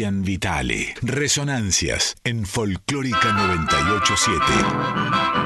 Cristian Vitale. Resonancias en Folclórica 987.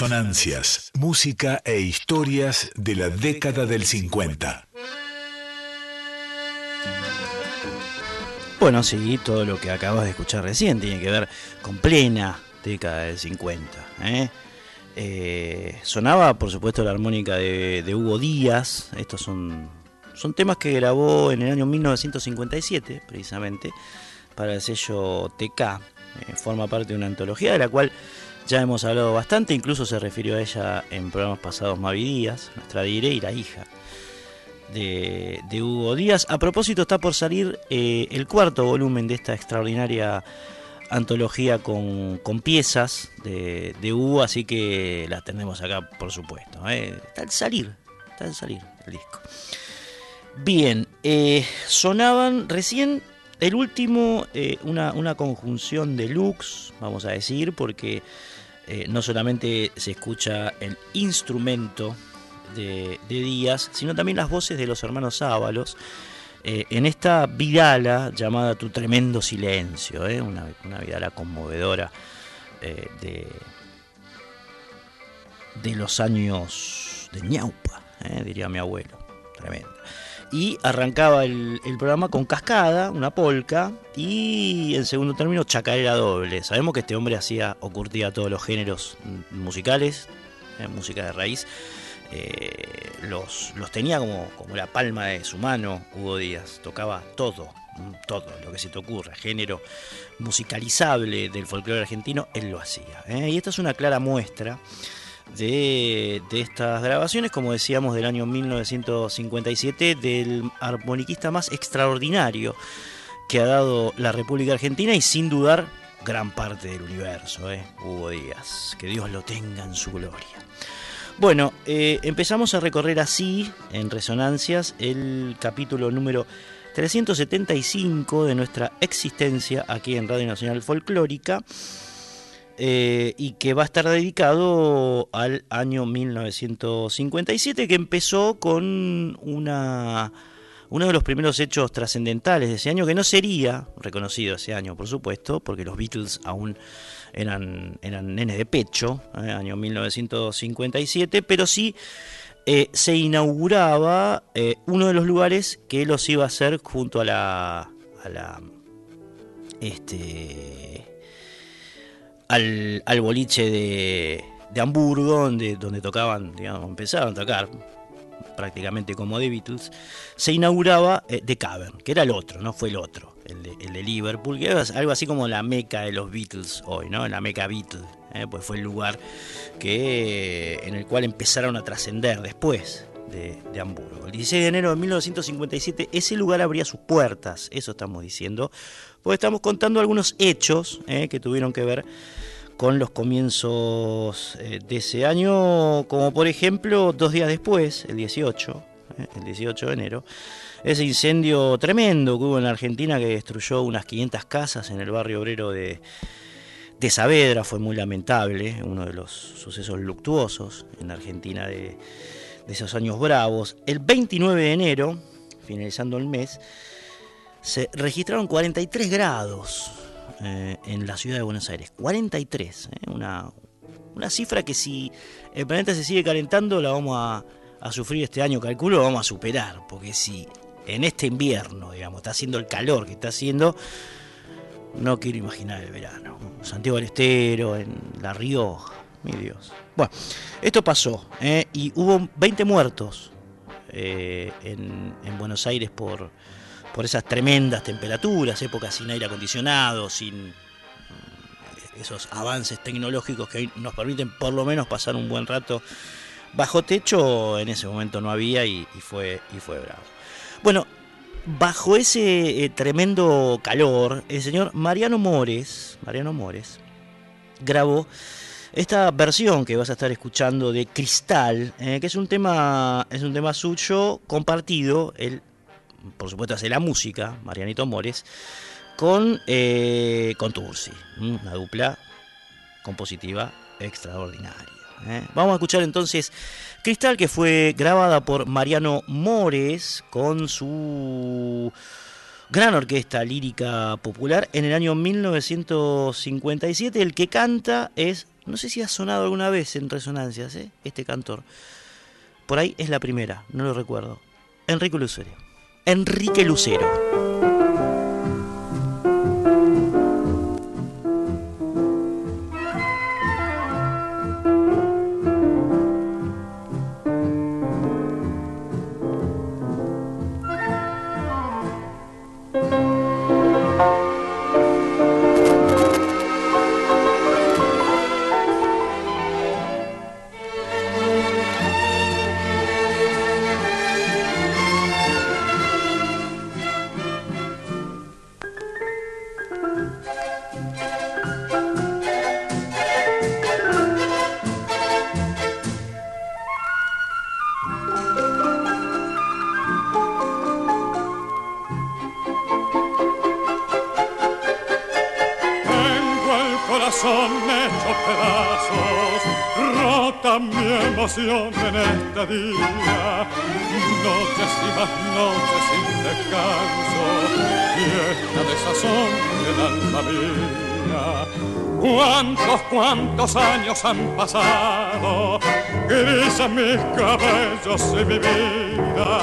Resonancias, música e historias de la década del 50. Bueno, sí, todo lo que acabas de escuchar recién tiene que ver con plena década del 50. ¿eh? Eh, sonaba, por supuesto, la armónica de, Hugo Díaz. Estos son, son temas que grabó en el año 1957, precisamente, para el sello TK. Eh, forma parte de una antología de la cual ya hemos hablado bastante, incluso se refirió a ella en programas pasados Mavi Díaz, nuestra dire y la hija de, Hugo Díaz. A propósito, está por salir eh, el cuarto volumen de esta extraordinaria antología con, piezas de, Hugo, así que la tenemos acá, por supuesto. ¿eh? Está al salir, está al salir el disco. Bien, eh, sonaban recién el último, una, una, conjunción de looks, vamos a decir, porque no solamente se escucha el instrumento de, Díaz, sino también las voces de los hermanos Ábalos. Eh, en esta vidala llamada Tu Tremendo Silencio, eh, una, vidala conmovedora eh, de, de los años de ñaupa, diría mi abuelo, tremendo. Y arrancaba el, programa con Cascada, una polca, y en segundo término Chacarera Doble. Sabemos que este hombre hacía o curtía todos los géneros musicales, música de raíz, eh, los, los, tenía como, como la palma de su mano Hugo Díaz, tocaba todo, todo lo que se te ocurra, género musicalizable del folclore argentino, él lo hacía. ¿eh? Y esta es una clara muestra de, de, estas grabaciones, como decíamos, del año 1957, del armoniquista más extraordinario que ha dado la República Argentina y sin dudar gran parte del universo, ¿eh? Hugo Díaz. Que Dios lo tenga en su gloria. Bueno, eh, empezamos a recorrer así, en Resonancias, el capítulo número 375 de nuestra existencia aquí en Radio Nacional Folclórica. Eh, y que va a estar dedicado al año 1957, que empezó con una, uno de los primeros hechos trascendentales de ese año, que no sería reconocido ese año, por supuesto, porque los Beatles aún eran, eran nenes de pecho, eh, año 1957, pero sí eh, se inauguraba uno de los lugares que los iba a hacer junto a la, a la este al, al boliche de, de Hamburgo donde, donde tocaban, digamos, empezaron a tocar prácticamente como The Beatles, se inauguraba The Cavern, que era el otro, no fue el otro el de, Liverpool, que es algo así como la meca de los Beatles hoy, ¿no? La meca Beatles, ¿eh? pues fue el lugar que, en el cual empezaron a trascender después de, Hamburgo. El 16 de enero de 1957 ese lugar abría sus puertas, eso estamos diciendo, pues estamos contando algunos hechos ¿eh? que tuvieron que ver con los comienzos eh, de ese año, como por ejemplo dos días después, el 18, el 18 de enero, ese incendio tremendo que hubo en Argentina que destruyó unas 500 casas en el barrio obrero de, de Saavedra fue muy lamentable, uno de los sucesos luctuosos en Argentina de, esos años bravos. El 29 de enero, finalizando el mes, se registraron 43 grados eh, en la ciudad de Buenos Aires. 43, eh, una, una cifra que si el planeta se sigue calentando la vamos a, a sufrir este año, calculo, lo vamos a superar, porque si en este invierno, digamos, está haciendo el calor que está haciendo, no quiero imaginar el verano. Santiago del Estero, en La Rioja, mi Dios. Bueno, esto pasó ¿eh? y hubo 20 muertos eh, en, Buenos Aires por, por esas tremendas temperaturas, épocas sin aire acondicionado, sin mm, esos avances tecnológicos que nos permiten por lo menos pasar un buen rato bajo techo, en ese momento no había y, fue, y fue bravo. Bueno, bajo ese eh, tremendo calor, el señor Mariano Mores, Mariano Mores, grabó esta versión que vas a estar escuchando de Cristal, eh, que es un tema, es un tema suyo compartido, él, por supuesto, hace la música, Marianito Mores, con, eh, con Tursi, una dupla compositiva extraordinaria. Vamos a escuchar entonces Cristal, que fue grabada por Mariano Mores con su gran orquesta lírica popular en el año 1957. El que canta es No sé si ha sonado alguna vez en resonancias, ¿eh? este cantor. Por ahí es la primera, no lo recuerdo. Enrique Lucero. Enrique Lucero. En este día, noches y más noches sin descanso, fiesta de sazón del alma mía. Cuántos, cuántos años han pasado, grises mis cabellos y mi vida,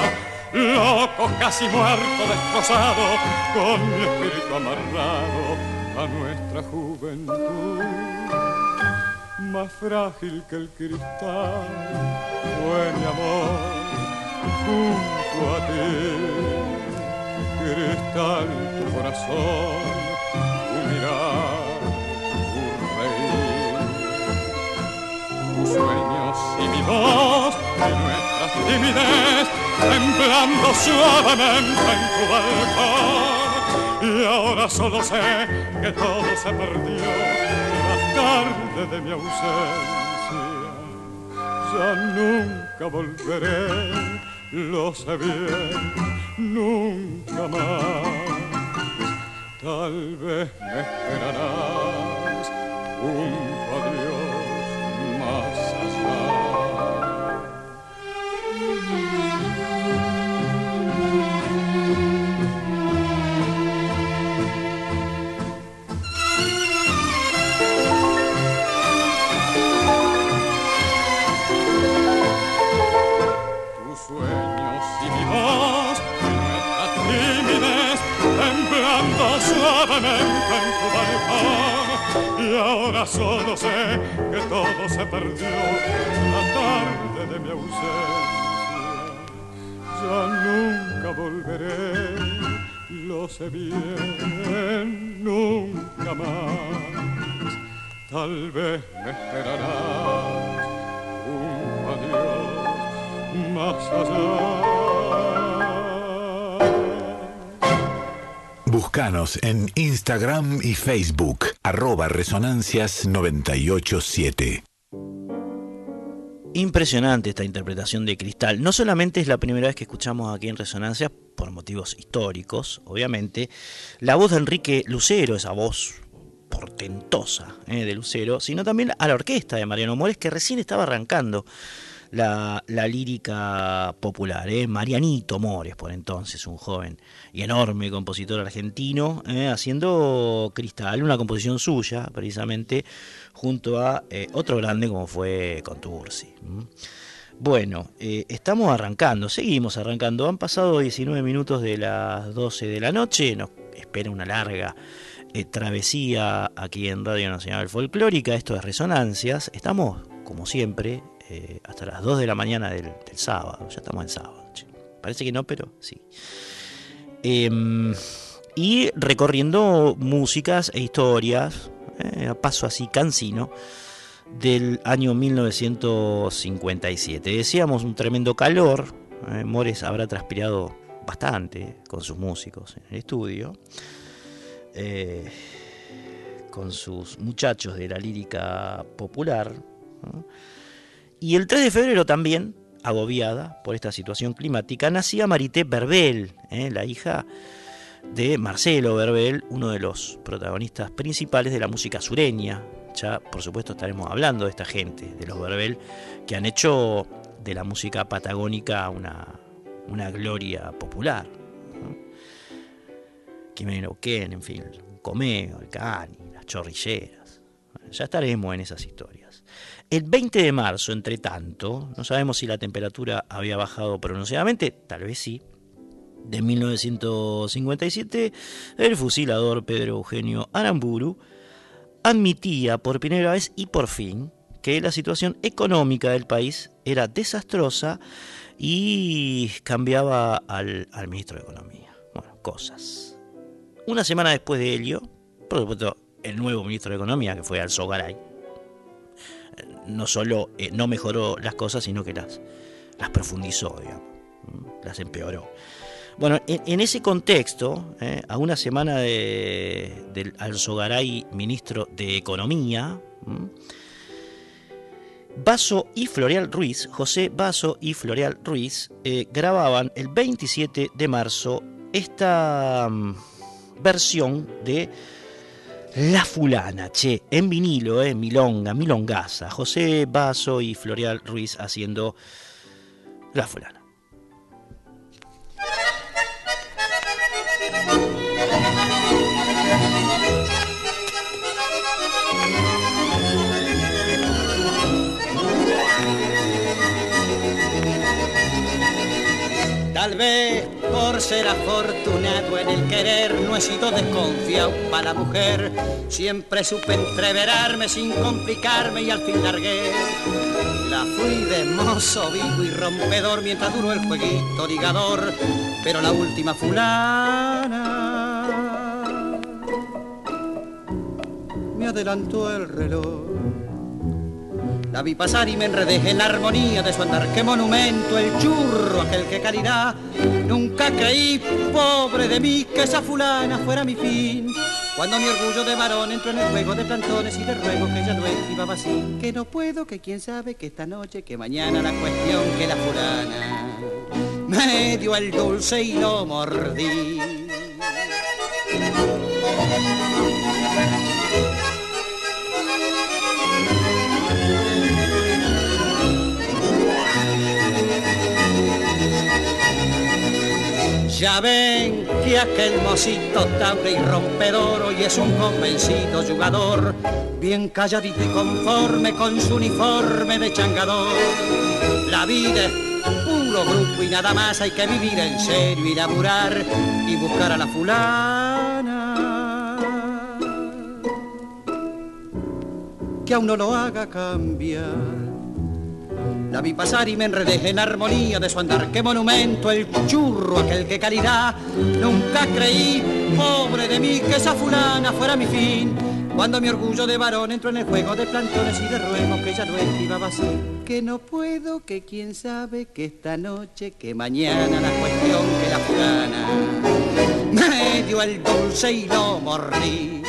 loco, casi muerto, destrozado, con mi espíritu amarrado a nuestra juventud más frágil que el cristal fue mi amor junto a ti. Cristal, tu corazón, tu mirar, tu reír. Tus sueños y mi voz y nuestras timidez temblando suavemente en tu balcón. Y ahora solo sé que todo se perdió de mi ausencia. Ya nunca volveré, lo sé bien, nunca más. Tal vez me esperarás un y ahora solo sé que todo se perdió la tarde de mi ausencia. Ya nunca volveré, lo sé bien, nunca más. Tal vez me esperarás un adiós más allá. Búscanos en Instagram y Facebook, arroba resonancias987. Impresionante esta interpretación de Cristal. No solamente es la primera vez que escuchamos aquí en Resonancias, por motivos históricos, obviamente, la voz de Enrique Lucero, esa voz portentosa eh, de Lucero, sino también a la orquesta de Mariano Mores, que recién estaba arrancando la, lírica popular. ¿eh? Marianito Mores, por entonces, un joven y enorme compositor argentino, ¿eh? haciendo Cristal, una composición suya, precisamente, junto a eh, otro grande como fue Contursi. Bueno, estamos arrancando, seguimos arrancando. Han pasado 19 minutos de las 12 de la noche, nos espera una larga travesía aquí en Radio Nacional Folclórica. Esto es Resonancias. Estamos, como siempre, eh, hasta las 2 de la mañana del, sábado. Ya estamos en sábado. Parece que no, pero sí. Em, y recorriendo músicas e historias, eh, a paso así cansino, del año 1957. Decíamos un tremendo calor. Eh, Mores habrá transpirado bastante con sus músicos en el estudio. con sus muchachos de la lírica popular. Y el 3 de febrero también, agobiada por esta situación climática, nacía Marité Berbel, ¿eh? la hija de Marcelo Berbel, uno de los protagonistas principales de la música sureña. Ya, por supuesto, estaremos hablando de esta gente, de los Berbel, que han hecho de la música patagónica una, una gloria popular. ¿no? Ken, en fin, Comeo, el Cani, las chorrilleras. Ya estaremos en esas historias. El 20 de marzo, entre tanto, no sabemos si la temperatura había bajado pronunciadamente, tal vez sí, de 1957, el fusilador Pedro Eugenio Aramburu admitía por primera vez y por fin que la situación económica del país era desastrosa y cambiaba al, ministro de Economía. Bueno, cosas. Una semana después de ello, por supuesto, el nuevo ministro de Economía, que fue Alzo Garay, no solo eh, no mejoró las cosas, sino que las, las profundizó, digamos, las empeoró. Bueno, en, ese contexto, eh, a una semana de, del Alzogaray ministro de Economía, Baso y Floreal Ruiz, José Baso y Floreal Ruiz, eh, grababan el 27 de marzo esta mm, versión de La Fulana, che, en vinilo, eh, milonga, milongaza. José Baso y Floreal Ruiz haciendo La Fulana. Tal vez por ser afortunado en el querer no he sido desconfiado para la mujer. Siempre supe entreverarme sin complicarme y al fin largué. La fui de mozo vivo y rompedor mientras duró el jueguito ligador. Pero la última fulana me adelantó el reloj la vi pasar y me enredé en armonía de su andar. Qué monumento el churro, aquel que caridad. Nunca creí, pobre de mí, que esa fulana fuera mi fin. Cuando mi orgullo de varón entró en el juego de plantones y de ruego que ya lo esquivaba así. Que no puedo, que quién sabe, que esta noche, que mañana la cuestión que la fulana me dio el dulce y lo mordí. Ya ven que aquel mocito taure y rompedor hoy es un convencido jugador, bien calladito y conforme con su uniforme de changador. La vida es puro grupo y nada más hay que vivir en serio y laburar y buscar a la fulana. Que a uno lo haga cambiar la vi pasar y me enredé en armonía de su andar. Qué monumento el churro, aquel que calidad. Nunca creí, pobre de mí, que esa fulana fuera mi fin. Cuando mi orgullo de varón entró en el juego de plantones y de ruegos que ya no esquivaba así. Que no puedo, que quién sabe, que esta noche, que mañana la cuestión que la fulana me dio el dulce y lo morrí.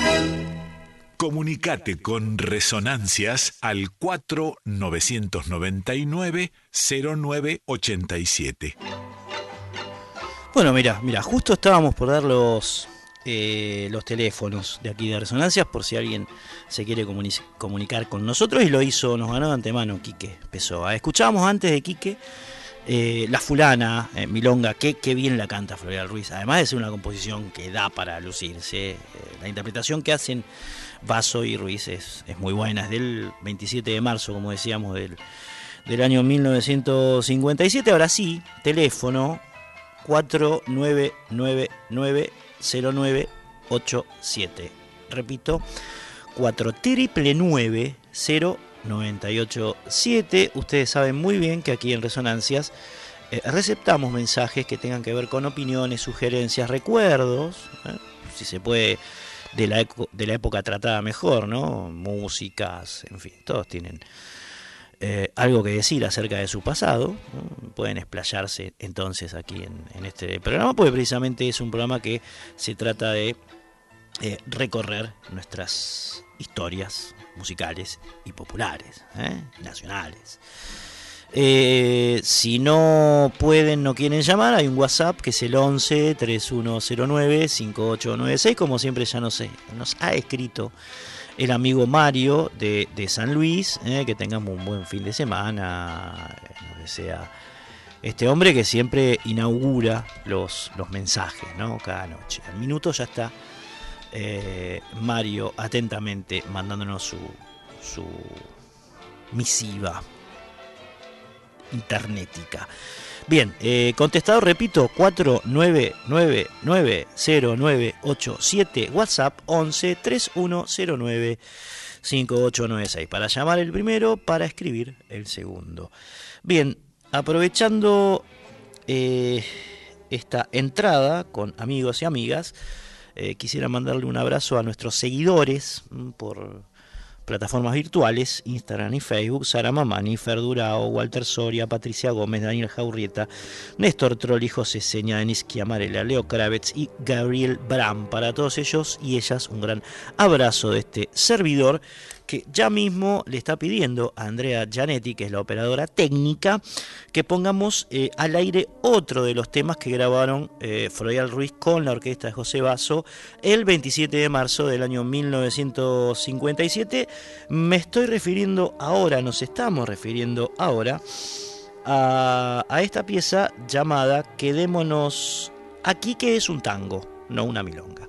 Comunicate con Resonancias al 4999-0987. Bueno, mira, mira, justo estábamos por dar los, eh, los teléfonos de aquí de Resonancias por si alguien se quiere comunicar con nosotros y lo hizo, nos ganó de antemano Quique Pessoa. Escuchábamos antes de Quique eh, La Fulana, eh, Milonga, qué bien la canta Floreal Ruiz, además de ser una composición que da para lucirse, la interpretación que hacen Vaso y Ruiz es, muy buena, es del 27 de marzo, como decíamos, del, del año 1957. Ahora sí, teléfono 49990987. Repito, 4 triple 0987. Ustedes saben muy bien que aquí en Resonancias eh, receptamos mensajes que tengan que ver con opiniones, sugerencias, recuerdos, ¿eh? si se puede de la, de la época tratada mejor, ¿no? Músicas, en fin, todos tienen eh, algo que decir acerca de su pasado. Pueden explayarse entonces aquí en, este programa, porque precisamente es un programa que se trata de eh, recorrer nuestras historias musicales y populares, ¿eh? nacionales. Eh, si no pueden, no quieren llamar, hay un WhatsApp que es el 11 3109 5896, como siempre ya no sé, nos ha escrito el amigo Mario de, San Luis, eh, que tengamos un buen fin de semana, no sea este hombre que siempre inaugura los, los mensajes, ¿no? Cada noche. Al minuto ya está eh, Mario atentamente mandándonos su, su misiva internetica. Bien, eh, contestador, repito, 49990987, WhatsApp 11 3109 5896. Para llamar el primero, para escribir el segundo. Bien, aprovechando eh, esta entrada con amigos y amigas, eh, quisiera mandarle un abrazo a nuestros seguidores mm, por plataformas virtuales, Instagram y Facebook, Sara Mamani, Fer Durao, Walter Soria, Patricia Gómez, Daniel Jaurrieta, Néstor Trolli, José Seña, Denis Amarela, Leo Kravets y Gabriel Bram. Para todos ellos y ellas un gran abrazo de este servidor que ya mismo le está pidiendo a Andrea Gianetti, que es la operadora técnica, que pongamos eh, al aire otro de los temas que grabaron eh, Ruiz con la orquesta de José Basso el 27 de marzo del año 1957. Me estoy refiriendo ahora, nos estamos refiriendo ahora a, a esta pieza llamada Quedémonos aquí, que es un tango, no una milonga.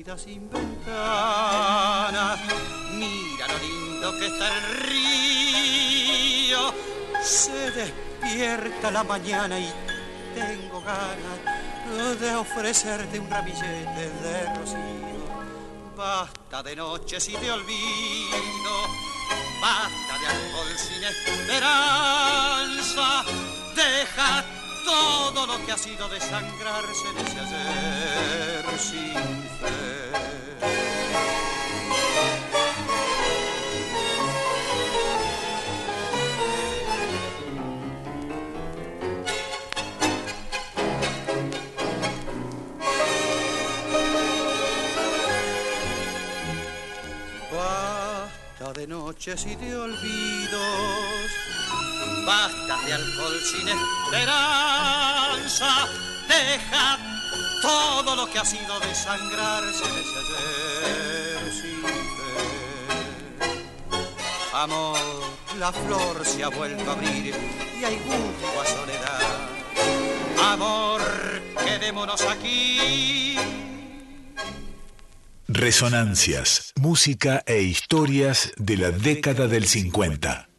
vida sin ventana, mira lo lindo que está el río. Se despierta la mañana y tengo ganas de ofrecerte un ramillete de rocío. Basta de noches y de olvido basta de alcohol sin esperanza, deja todo lo que ha sido desangrarse en ese ayer sin fe. de noches y de olvidos, basta de alcohol sin esperanza, deja todo lo que ha sido desangrarse ese ayer sin fe. Amor, la flor se ha vuelto a abrir y hay gusto a soledad. Amor, quedémonos aquí Resonancias, música e historias de la década del 50.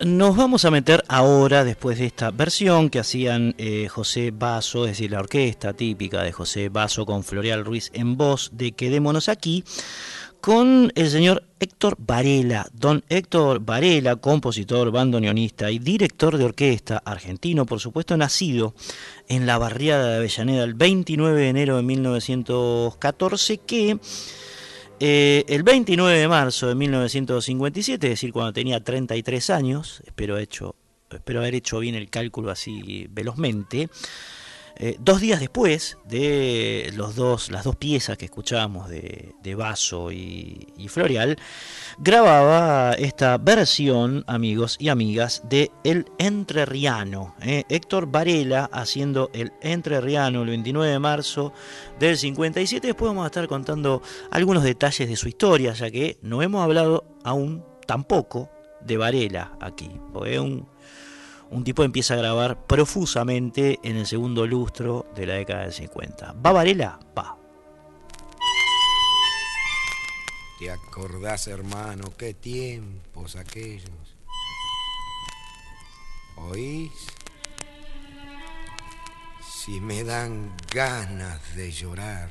Nos vamos a meter ahora, después de esta versión que hacían eh, José Basso, es decir, la orquesta típica de José Basso con Floreal Ruiz en voz de Quedémonos aquí, con el señor Héctor Varela. Don Héctor Varela, compositor, bandoneonista y director de orquesta, argentino, por supuesto, nacido en la barriada de Avellaneda el 29 de enero de 1914, que eh, el 29 de marzo de 1957, es decir, cuando tenía 33 años, espero, hecho, espero haber hecho bien el cálculo así velozmente, eh, dos días después de los dos, las dos piezas que escuchábamos de, de Vaso y, y, Floreal, grababa esta versión, amigos y amigas, de El Entrerriano. Eh, Héctor Varela haciendo El Entrerriano el 29 de marzo del 57. Después vamos a estar contando algunos detalles de su historia, ya que no hemos hablado aún tampoco de Varela aquí. Porque un un tipo empieza a grabar profusamente en el segundo lustro de la década del 50. ¿Va Varela? Va. ¿Te acordás, hermano, qué tiempos aquellos? ¿Oís? Si me dan ganas de llorar.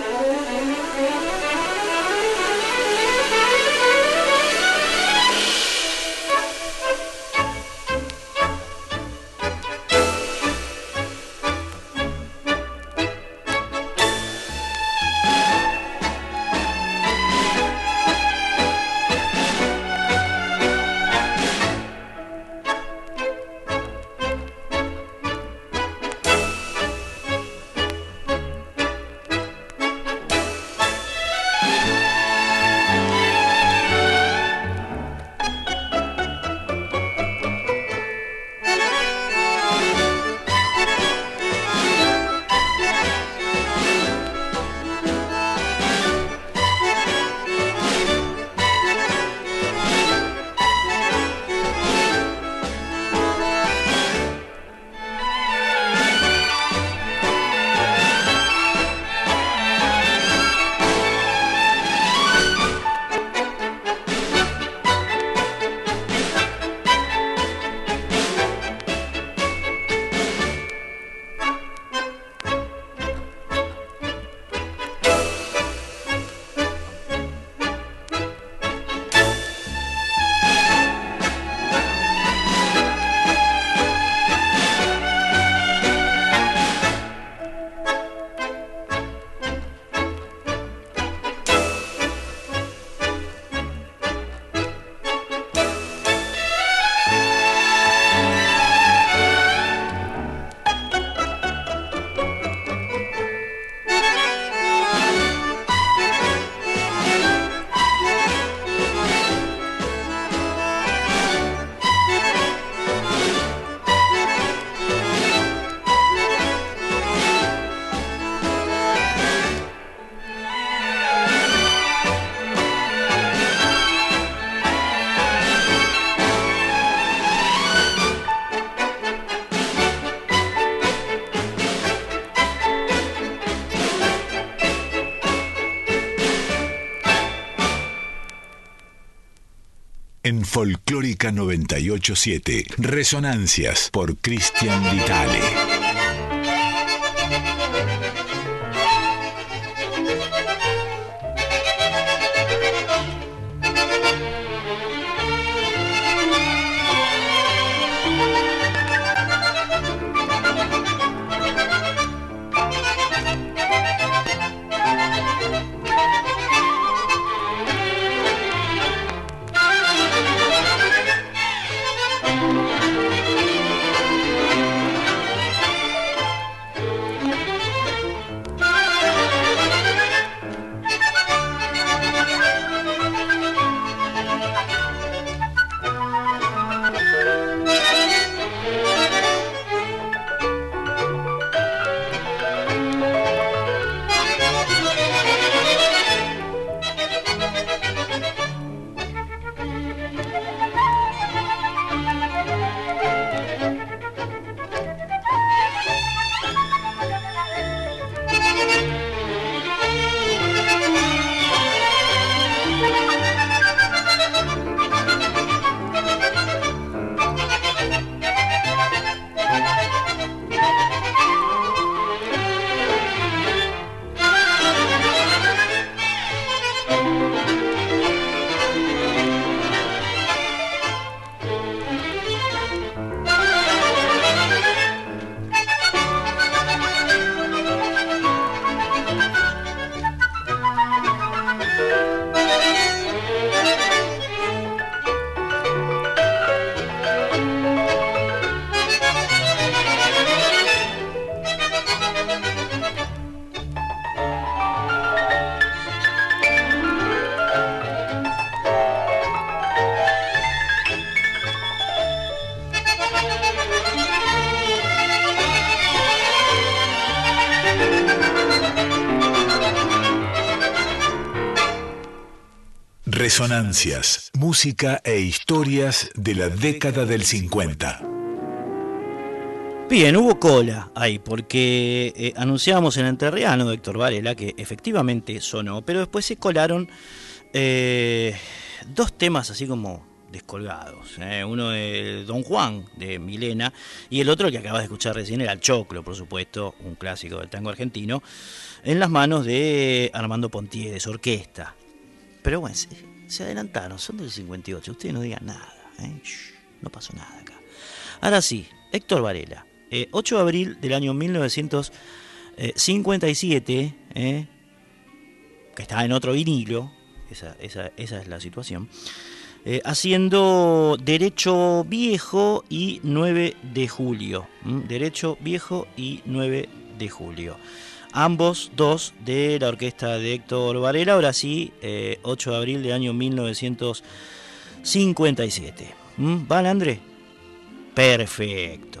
Folclórica 987. Resonancias por Cristian Vitale. Resonancias, música e historias de la década del 50. Bien, hubo cola ahí, porque eh, anunciábamos en Enterriano de Héctor Varela que efectivamente sonó, pero después se colaron eh, dos temas así como descolgados. Eh, uno de Don Juan, de Milena, y el otro que acabas de escuchar recién era El Choclo, por supuesto, un clásico del tango argentino, en las manos de Armando Pontier, de su orquesta. Pero bueno, se adelantaron, son del 58, ustedes no digan nada, ¿eh? no pasó nada acá. Ahora sí, Héctor Varela, 8 eh, de abril del año 1957, ¿eh? que está en otro vinilo, esa, es la situación, haciendo Derecho Viejo y 9 de julio. Derecho Viejo y 9 de julio ambos dos de la orquesta de Héctor Varela, ahora sí, 8 eh, de abril de año 1957. ¿Mm? ¿Vale, André? Perfecto.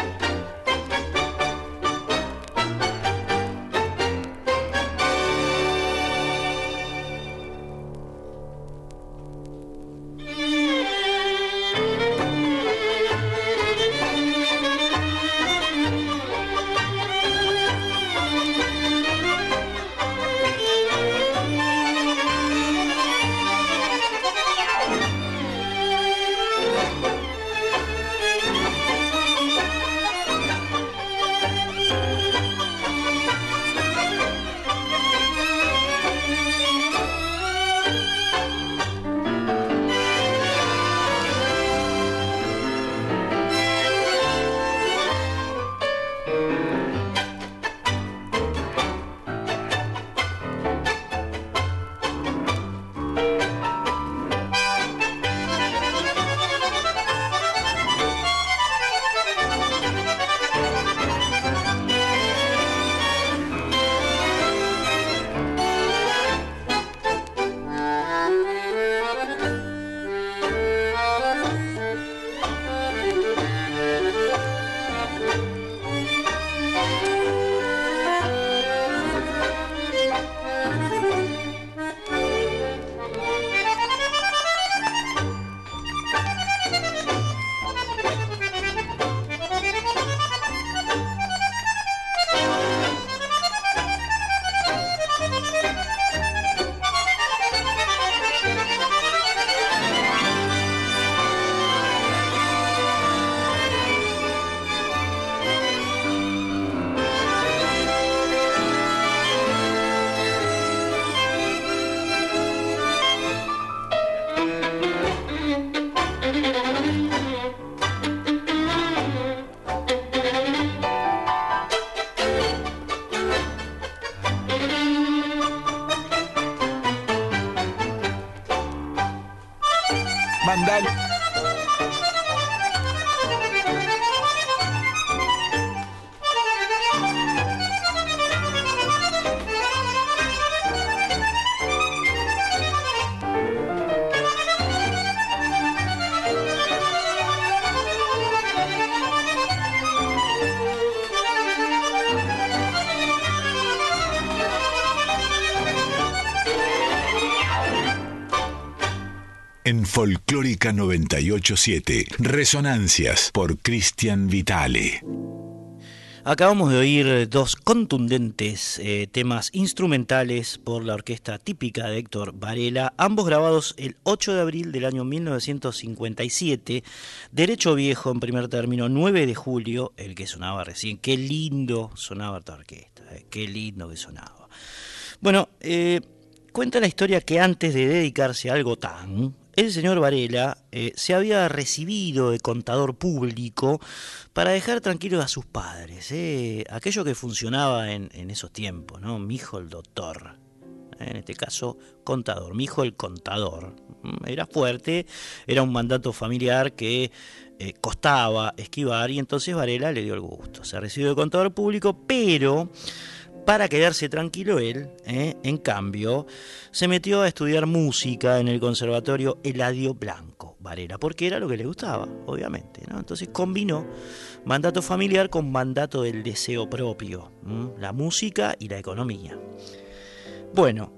Folclórica 987. Resonancias por Cristian Vitale. Acabamos de oír dos contundentes eh, temas instrumentales por la orquesta típica de Héctor Varela, ambos grabados el 8 de abril del año 1957. Derecho Viejo en primer término, 9 de julio, el que sonaba recién. Qué lindo sonaba esta orquesta, eh, qué lindo que sonaba. Bueno, eh, cuenta la historia que antes de dedicarse a algo tan el señor Varela eh, se había recibido de contador público para dejar tranquilos a sus padres, eh, aquello que funcionaba en, esos tiempos, ¿no? Mi hijo el doctor, eh, en este caso contador, mi hijo el contador. Mm, era fuerte, era un mandato familiar que costaba esquivar y entonces Varela le dio el gusto. Se recibió de contador público, pero para quedarse tranquilo él, ¿eh? en cambio, se metió a estudiar música en el Conservatorio Eladio Blanco Varela, porque era lo que le gustaba, obviamente. ¿no? Entonces combinó mandato familiar con mandato del deseo propio, la música y la economía. Bueno,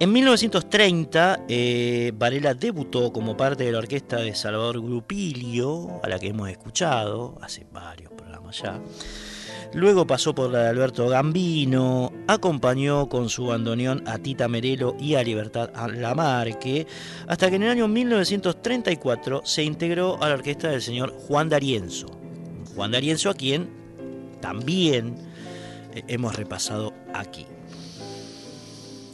en 1930 eh, Varela debutó como parte de la orquesta de Salvador Grupilio, a la que hemos escuchado hace varios programas ya. Luego pasó por la de Alberto Gambino, acompañó con su bandoneón a Tita Merelo y a Libertad Lamarque, hasta que en el año 1934 se integró a la orquesta del señor Juan D'Arienzo. Juan D'Arienzo a quien también eh, hemos repasado aquí.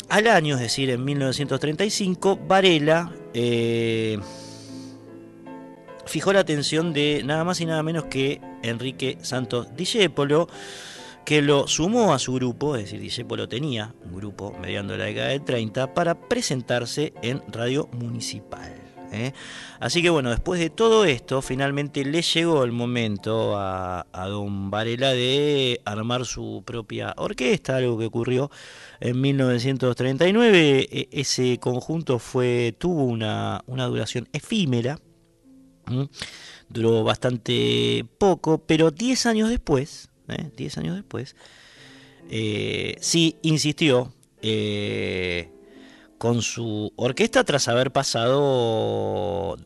Al año, es decir, en 1935, Varela eh, fijó la atención de nada más y nada menos que Enrique Santos Discépolo, que lo sumó a su grupo, es decir, Discépolo tenía un grupo mediando la década del 30, para presentarse en Radio Municipal. ¿eh? Así que bueno, después de todo esto, finalmente le llegó el momento a, don Varela de armar su propia orquesta, algo que ocurrió en 1939. E, ese conjunto fue tuvo una, duración efímera, duró bastante poco, pero 10 años después, 10 ¿eh? años después, eh, sí insistió con su orquesta tras haber pasado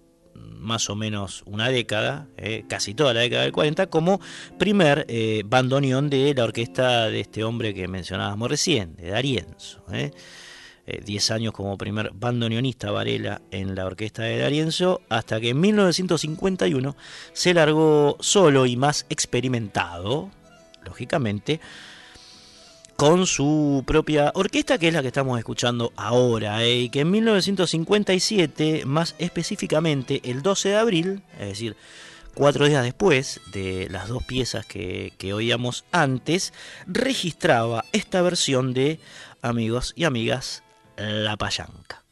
más o menos una década, eh, casi toda la década del 40, como primer eh, bandoneón de la orquesta de este hombre que mencionábamos recién, de Darienzo. Eh. Diez años como primer bandoneonista Varela en la orquesta de Darienzo, hasta que en 1951 se largó solo y más experimentado, lógicamente, con su propia orquesta, que es la que estamos escuchando ahora, eh, y que en 1957, más específicamente el 12 de abril, es decir, cuatro días después de las dos piezas que, que oíamos antes, registraba esta versión de Amigos y Amigas, La Payanca.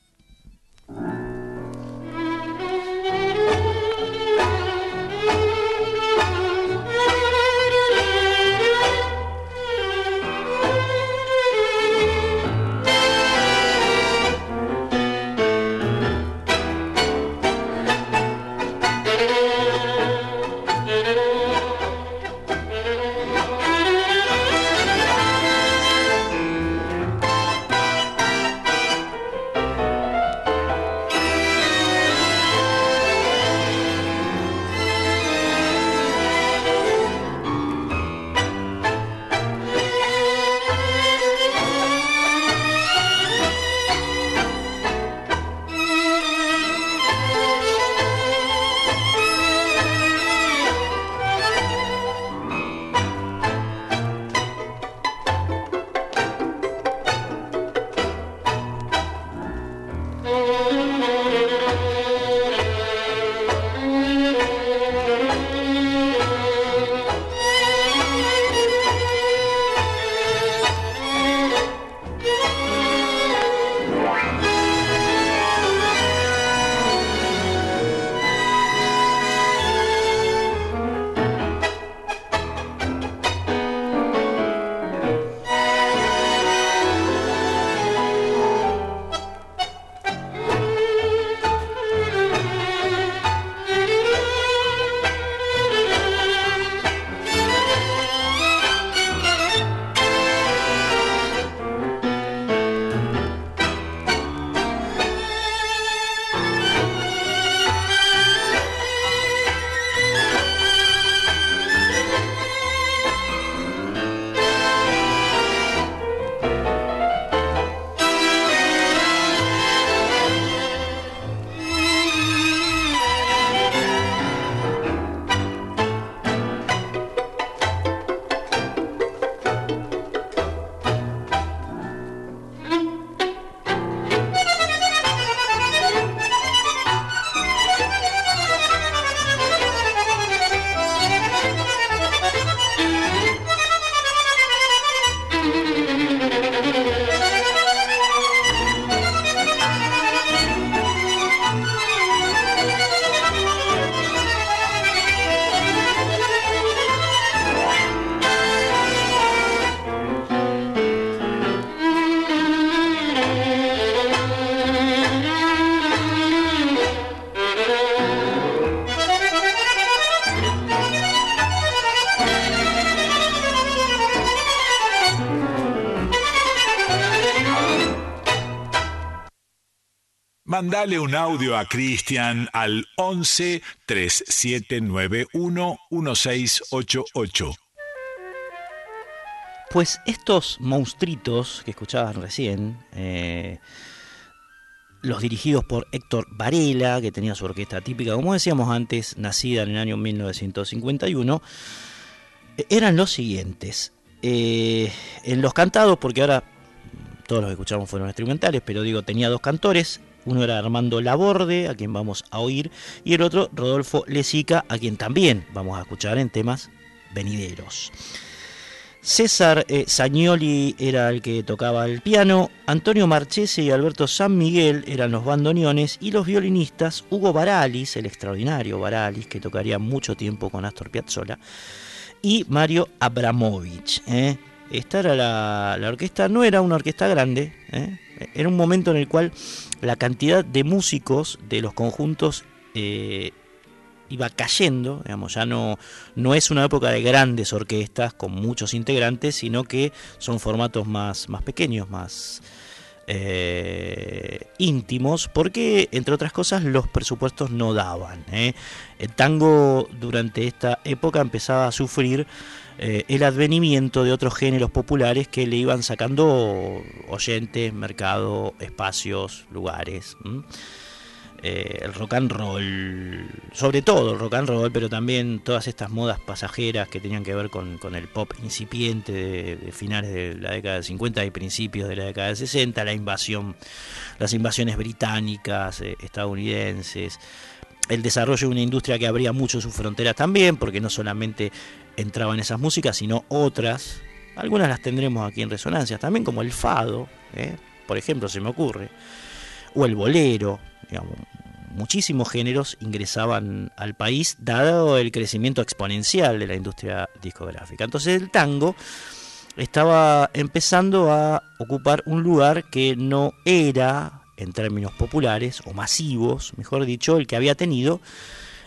Mandale un audio a Cristian al 11 3791 1688. Pues estos monstruitos que escuchabas recién, eh, los dirigidos por Héctor Varela, que tenía su orquesta típica, como decíamos antes, nacida en el año 1951, eran los siguientes. Eh, en los cantados, porque ahora todos los que escuchamos fueron instrumentales, pero digo, tenía dos cantores, uno era Armando Laborde, a quien vamos a oír, y el otro Rodolfo Lesica, a quien también vamos a escuchar en temas venideros. César eh, Sagnoli era el que tocaba el piano, Antonio Marchese y Alberto San Miguel eran los bandoneones y los violinistas Hugo Baralis, el extraordinario Baralis, que tocaría mucho tiempo con Astor Piazzolla, y Mario Abramovich. ¿eh? Esta era la, orquesta, no era una orquesta grande, ¿eh? Era un momento en el cual la cantidad de músicos de los conjuntos iba cayendo, digamos, ya no, no es una época de grandes orquestas con muchos integrantes, sino que son formatos más, más pequeños, más eh, íntimos, porque entre otras cosas los presupuestos no daban. ¿eh? El tango durante esta época empezaba a sufrir eh, el advenimiento de otros géneros populares que le iban sacando oyentes, mercado, espacios, lugares. Eh, el rock and roll, sobre todo el rock and roll, pero también todas estas modas pasajeras que tenían que ver con, el pop incipiente de, finales de la década de 50 y principios de la década de 60, la invasión, las invasiones británicas, eh, estadounidenses, el desarrollo de una industria que abría mucho sus fronteras también, porque no solamente entraban esas músicas, sino otras. Algunas las tendremos aquí en resonancias, también como el fado, eh, por ejemplo, se me ocurre, o el bolero, muchísimos géneros ingresaban al país dado el crecimiento exponencial de la industria discográfica. Entonces el tango estaba empezando a ocupar un lugar que no era, en términos populares o masivos, mejor dicho, el que había tenido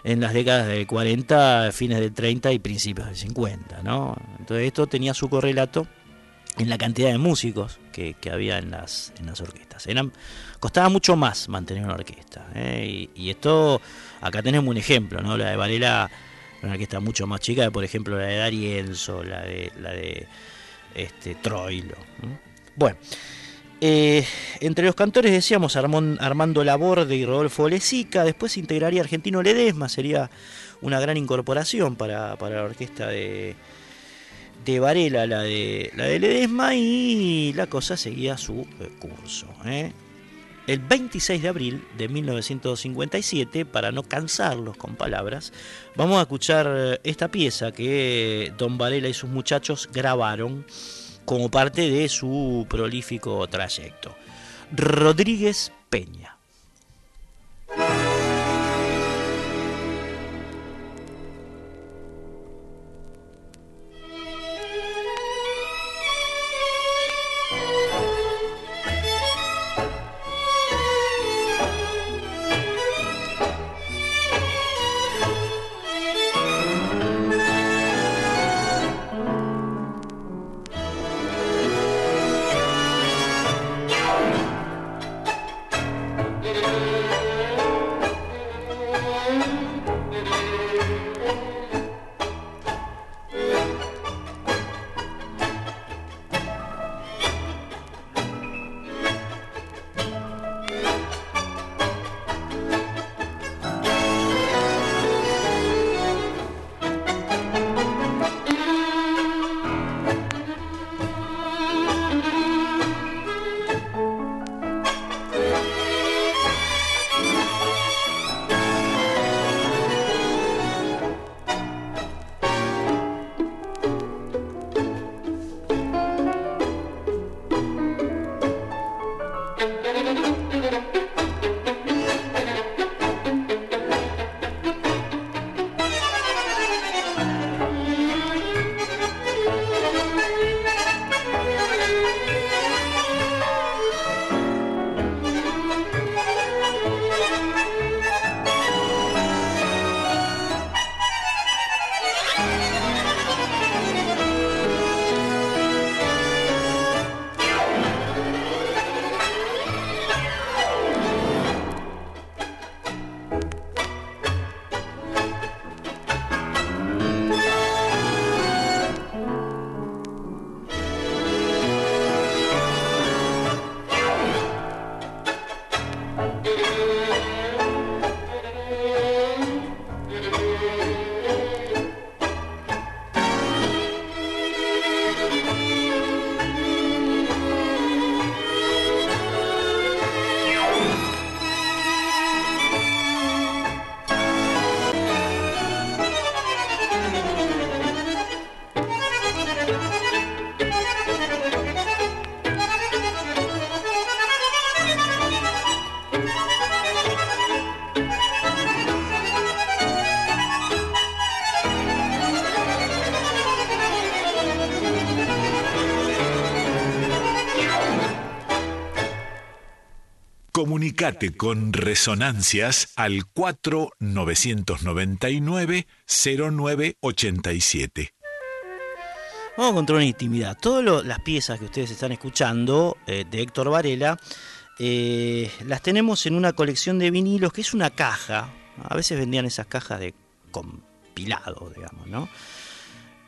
en las décadas del 40, fines del 30 y principios del 50. ¿no? Entonces esto tenía su correlato en la cantidad de músicos que, había en las, en las orquestas. Eran, costaba mucho más mantener una orquesta. ¿eh? Y, esto, acá tenemos un ejemplo, ¿no? La de Varela, una orquesta mucho más chica, de, por ejemplo la de Darienzo, la de, la de este, Troilo. Bueno, eh, entre los cantores decíamos Armando Laborde y Rodolfo Lezica, después integraría Argentino Ledesma, sería una gran incorporación para, para la orquesta de de Varela, la de, la de Ledesma, y la cosa seguía su eh, curso. ¿eh? El 26 de abril de 1957, para no cansarlos con palabras, vamos a escuchar esta pieza que Don Varela y sus muchachos grabaron como parte de su prolífico trayecto. Rodríguez Peña. Con Resonancias al 4999-0987. Vamos a encontrar una intimidad. Todas las piezas que ustedes están escuchando eh, de Héctor Varela eh, las tenemos en una colección de vinilos que es una caja. A veces vendían esas cajas de compilado, digamos, ¿no?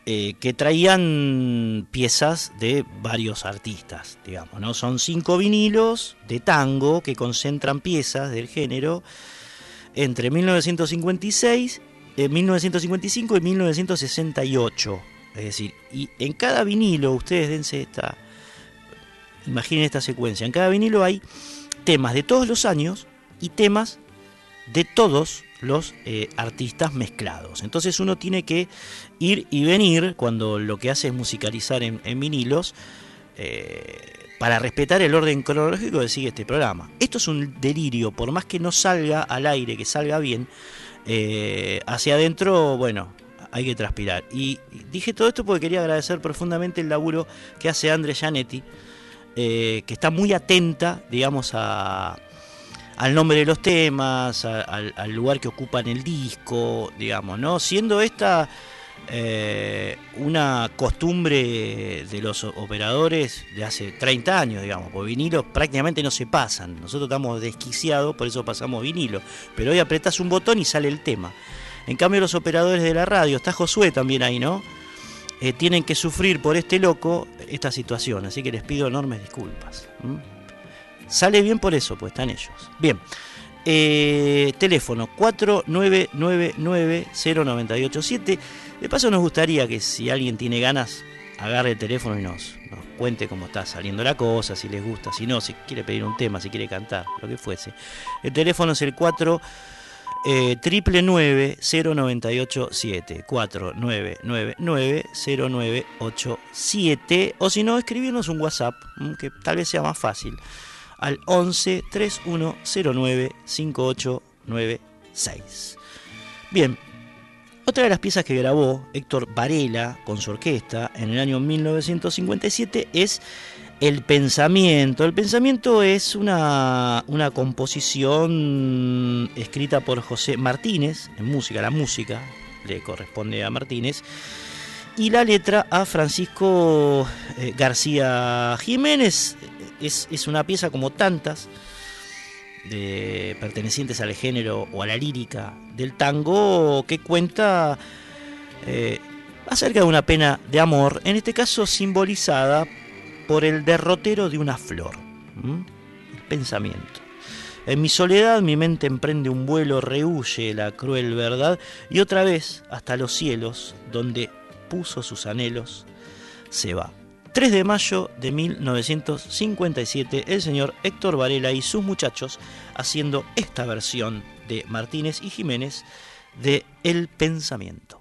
Eh, que traían piezas de varios artistas, digamos, ¿no? Son cinco vinilos de tango que concentran piezas del género entre 1956, 1955 y 1968. Es decir, y en cada vinilo, ustedes dense esta, imaginen esta secuencia, en cada vinilo hay temas de todos los años y temas de todos los eh, artistas mezclados. Entonces uno tiene que ir y venir cuando lo que hace es musicalizar en, vinilos eh, para respetar el orden cronológico que sigue este programa. Esto es un delirio, por más que no salga al aire, que salga bien, eh, hacia adentro, bueno, hay que transpirar. Y dije todo esto porque quería agradecer profundamente el laburo que hace Andre Gianetti, que está muy atenta, digamos, a al nombre de los temas, al, lugar que ocupan el disco, digamos, ¿no? Siendo esta eh, una costumbre de los operadores de hace 30 años, digamos, porque vinilos prácticamente no se pasan. Nosotros estamos desquiciados, por eso pasamos vinilo. Pero hoy apretas un botón y sale el tema. En cambio, los operadores de la radio, está Josué también ahí, ¿no? Eh, tienen que sufrir por este loco esta situación, así que les pido enormes disculpas. Sale bien por eso, pues están ellos. Bien. Eh, teléfono 4999-0987. De paso nos gustaría que si alguien tiene ganas, agarre el teléfono y nos, nos, cuente cómo está saliendo la cosa, si les gusta, si no, si quiere pedir un tema, si quiere cantar, lo que fuese. El teléfono es el 4 eh, triple 0987 4999 0987 o si no escribirnos un WhatsApp mm, que tal vez sea más fácil al 11 3109 5896. Bien, otra de las piezas que grabó Héctor Varela con su orquesta en el año 1957 es El Pensamiento. El Pensamiento es una, una composición escrita por José Martínez, en música, la música le corresponde a Martínez, y la letra a Francisco eh, García Jiménez, es, una pieza como tantas de, pertenecientes al género o a la lírica del tango que cuenta eh, acerca de una pena de amor, en este caso simbolizada por el derrotero de una flor, el pensamiento. En mi soledad mi mente emprende un vuelo, rehuye la cruel verdad y otra vez hasta los cielos, donde puso sus anhelos, se va. 3 de mayo de 1957, el señor Héctor Varela y sus muchachos haciendo esta versión de Martínez y Jiménez de El Pensamiento.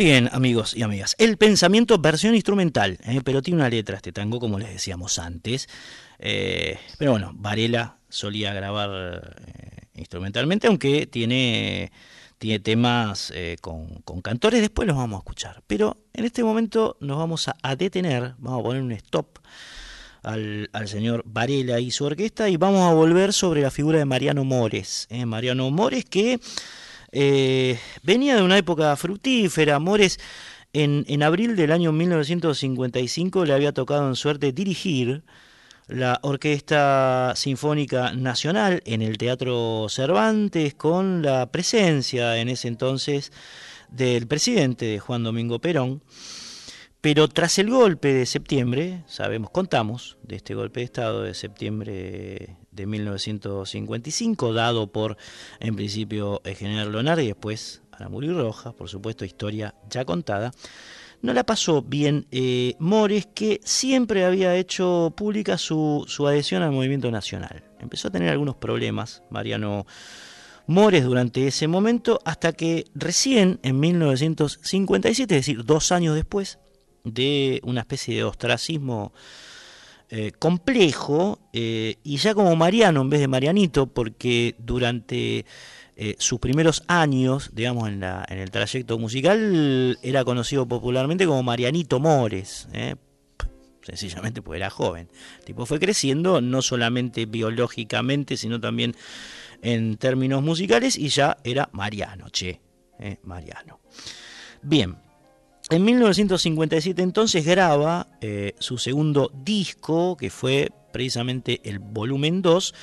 Bien, amigos y amigas, el pensamiento versión instrumental, ¿eh? pero tiene una letra este tango, como les decíamos antes. Eh, pero bueno, Varela solía grabar eh, instrumentalmente, aunque tiene, tiene temas con, cantores, después los vamos a escuchar. Pero en este momento nos vamos a, detener, vamos a poner un stop al, al, señor Varela y su orquesta y vamos a volver sobre la figura de Mariano Mores. Mariano Mores que eh, venía de una época fructífera, Mores. En, en, abril del año 1955 le había tocado en suerte dirigir la Orquesta Sinfónica Nacional en el Teatro Cervantes con la presencia en ese entonces del presidente de Juan Domingo Perón. Pero tras el golpe de septiembre, sabemos, contamos de este golpe de Estado de septiembre de 1955, dado por, en principio, el general Leonardo y después Aramuri Rojas, por supuesto, historia ya contada, no la pasó bien eh, Mores, que siempre había hecho pública su, su adhesión al movimiento nacional. Empezó a tener algunos problemas, Mariano Mores, durante ese momento, hasta que recién, en 1957, es decir, dos años después, de una especie de ostracismo eh, complejo, eh, y ya como Mariano en vez de Marianito, porque durante eh, sus primeros años, digamos, en, la, en, el trayecto musical, era conocido popularmente como Marianito Mores, sencillamente porque era joven. tipo fue creciendo no solamente biológicamente, sino también en términos musicales, y ya era Mariano, che, Mariano. Bien, en 1957 entonces graba eh, su segundo disco, que fue precisamente el volumen 2,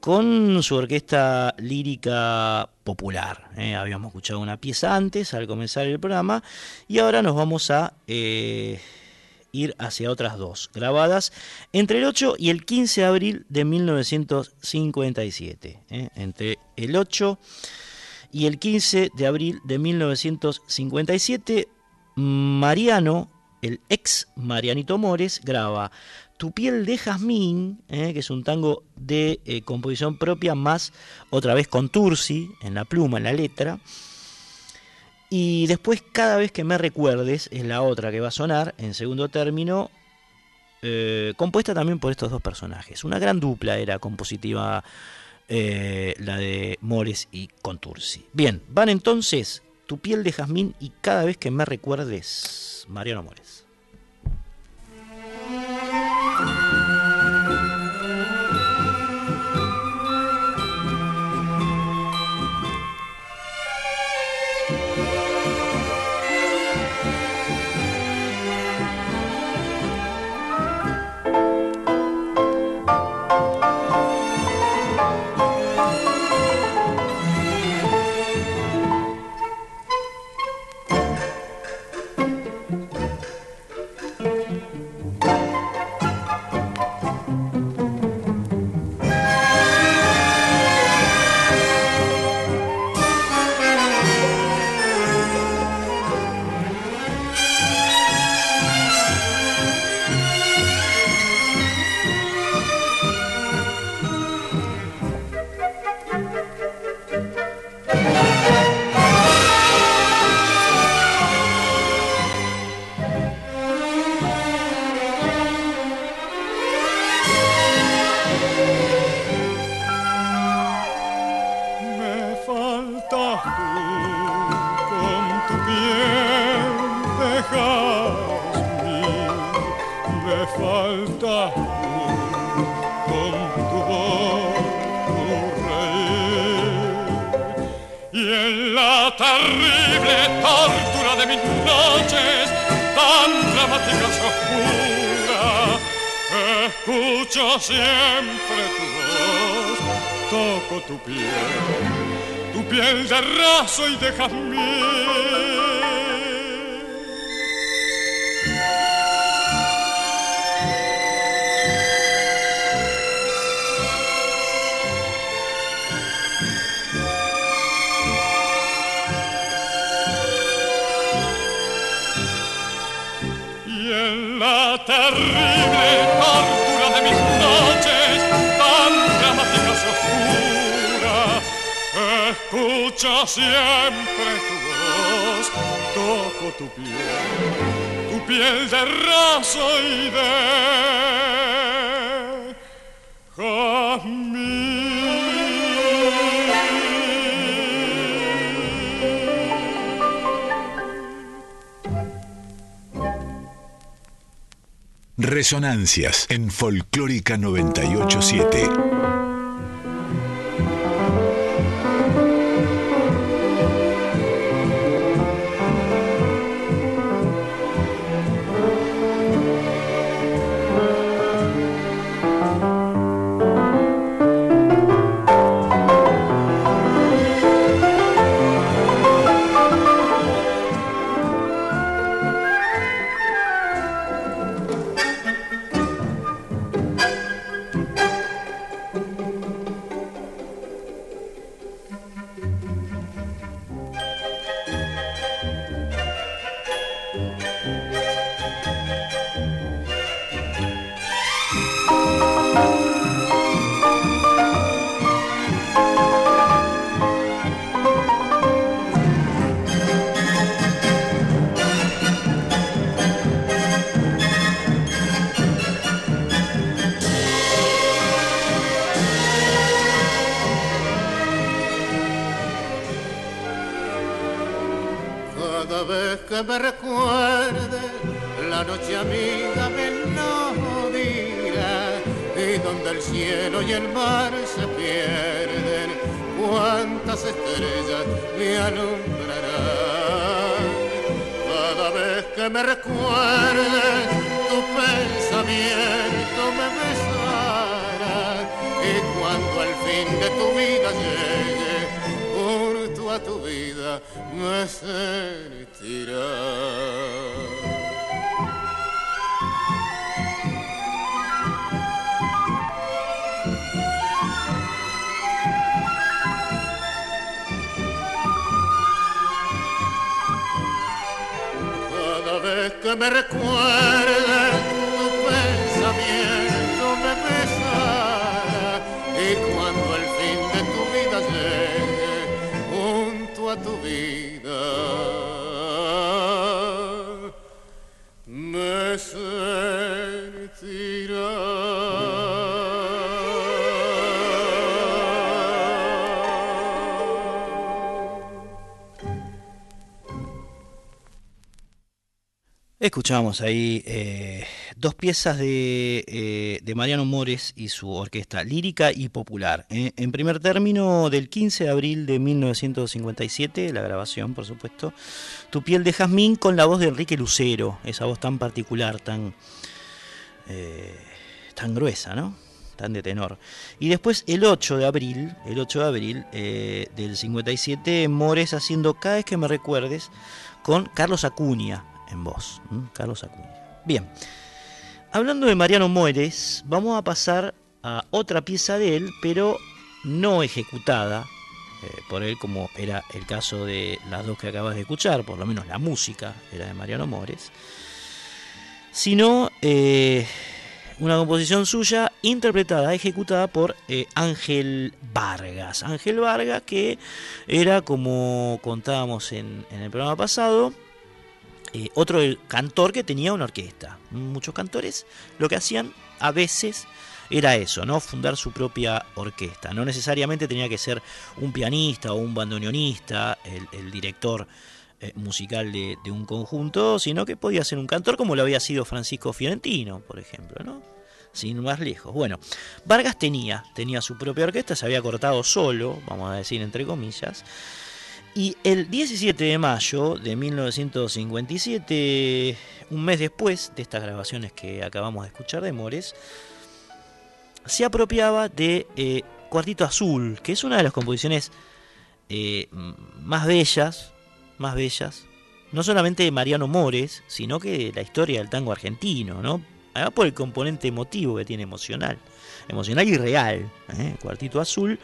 con su orquesta lírica popular. Eh. habíamos escuchado una pieza antes al comenzar el programa y ahora nos vamos a eh, ir hacia otras dos, grabadas entre el 8 y el 15 de abril de 1957. Entre el 8 y el 15 de abril de 1957 Mariano, el ex Marianito Mores, graba Tu piel de jazmín, eh, que es un tango de eh, composición propia, más otra vez con Tursi, en la pluma, en la letra. Y después, cada vez que me recuerdes, es la otra que va a sonar en segundo término, eh, compuesta también por estos dos personajes. Una gran dupla era compositiva la de Mores y Contursi. Bien, van entonces tu piel de jazmín y cada vez que me recuerdes, Mariano Mores. siempre tu voz, toco tu piel, tu piel de raso y de jazmín. Escucha siempre tu voz toco tu piel, tu piel de raso y de Resonancias en Folclórica 987. Escuchábamos ahí eh, dos piezas eh, de, Mariano Mores y su orquesta, lírica y popular. Eh, en primer término, del 15 de abril de 1957, la grabación, por supuesto, Tu piel de jazmín con la voz de Enrique Lucero, esa voz tan particular, tan, tan gruesa, ¿no? Tan de tenor. Y después el 8 de abril, el 8 de abril del 57, Mores haciendo Cada vez que me recuerdes con Carlos Acuña en voz. Carlos Acuña. Bien, hablando de Mariano Mueres, vamos a pasar a otra pieza de él, pero no ejecutada eh, por él, como era el caso de las dos que acabas de escuchar, por lo menos la música era de Mariano Mores, sino eh, una composición suya interpretada, ejecutada por eh, Ángel Vargas. Ángel Vargas que era, como contábamos en el programa pasado, eh, otro cantor que tenía una orquesta. Muchos cantores lo que hacían a veces era eso, ¿no? Fundar su propia orquesta. No necesariamente tenía que ser un pianista o un bandoneonista, el, director eh, musical de, un conjunto, sino que podía ser un cantor como lo había sido Francisco Fiorentino, por ejemplo, ¿no? Sin más lejos. Bueno, Vargas tenía, tenía su propia orquesta, se había cortado solo, vamos a decir entre comillas, y el 17 de mayo de 1957, un mes después de estas grabaciones que acabamos de escuchar de Mores, se apropiaba de eh, Cuartito Azul, que es una de las composiciones eh, más bellas, más bellas, no solamente de Mariano Mores, sino que de la historia del tango argentino, ¿no? Además por el componente emotivo que tiene emocional, emocional y real. ¿eh? Cuartito Azul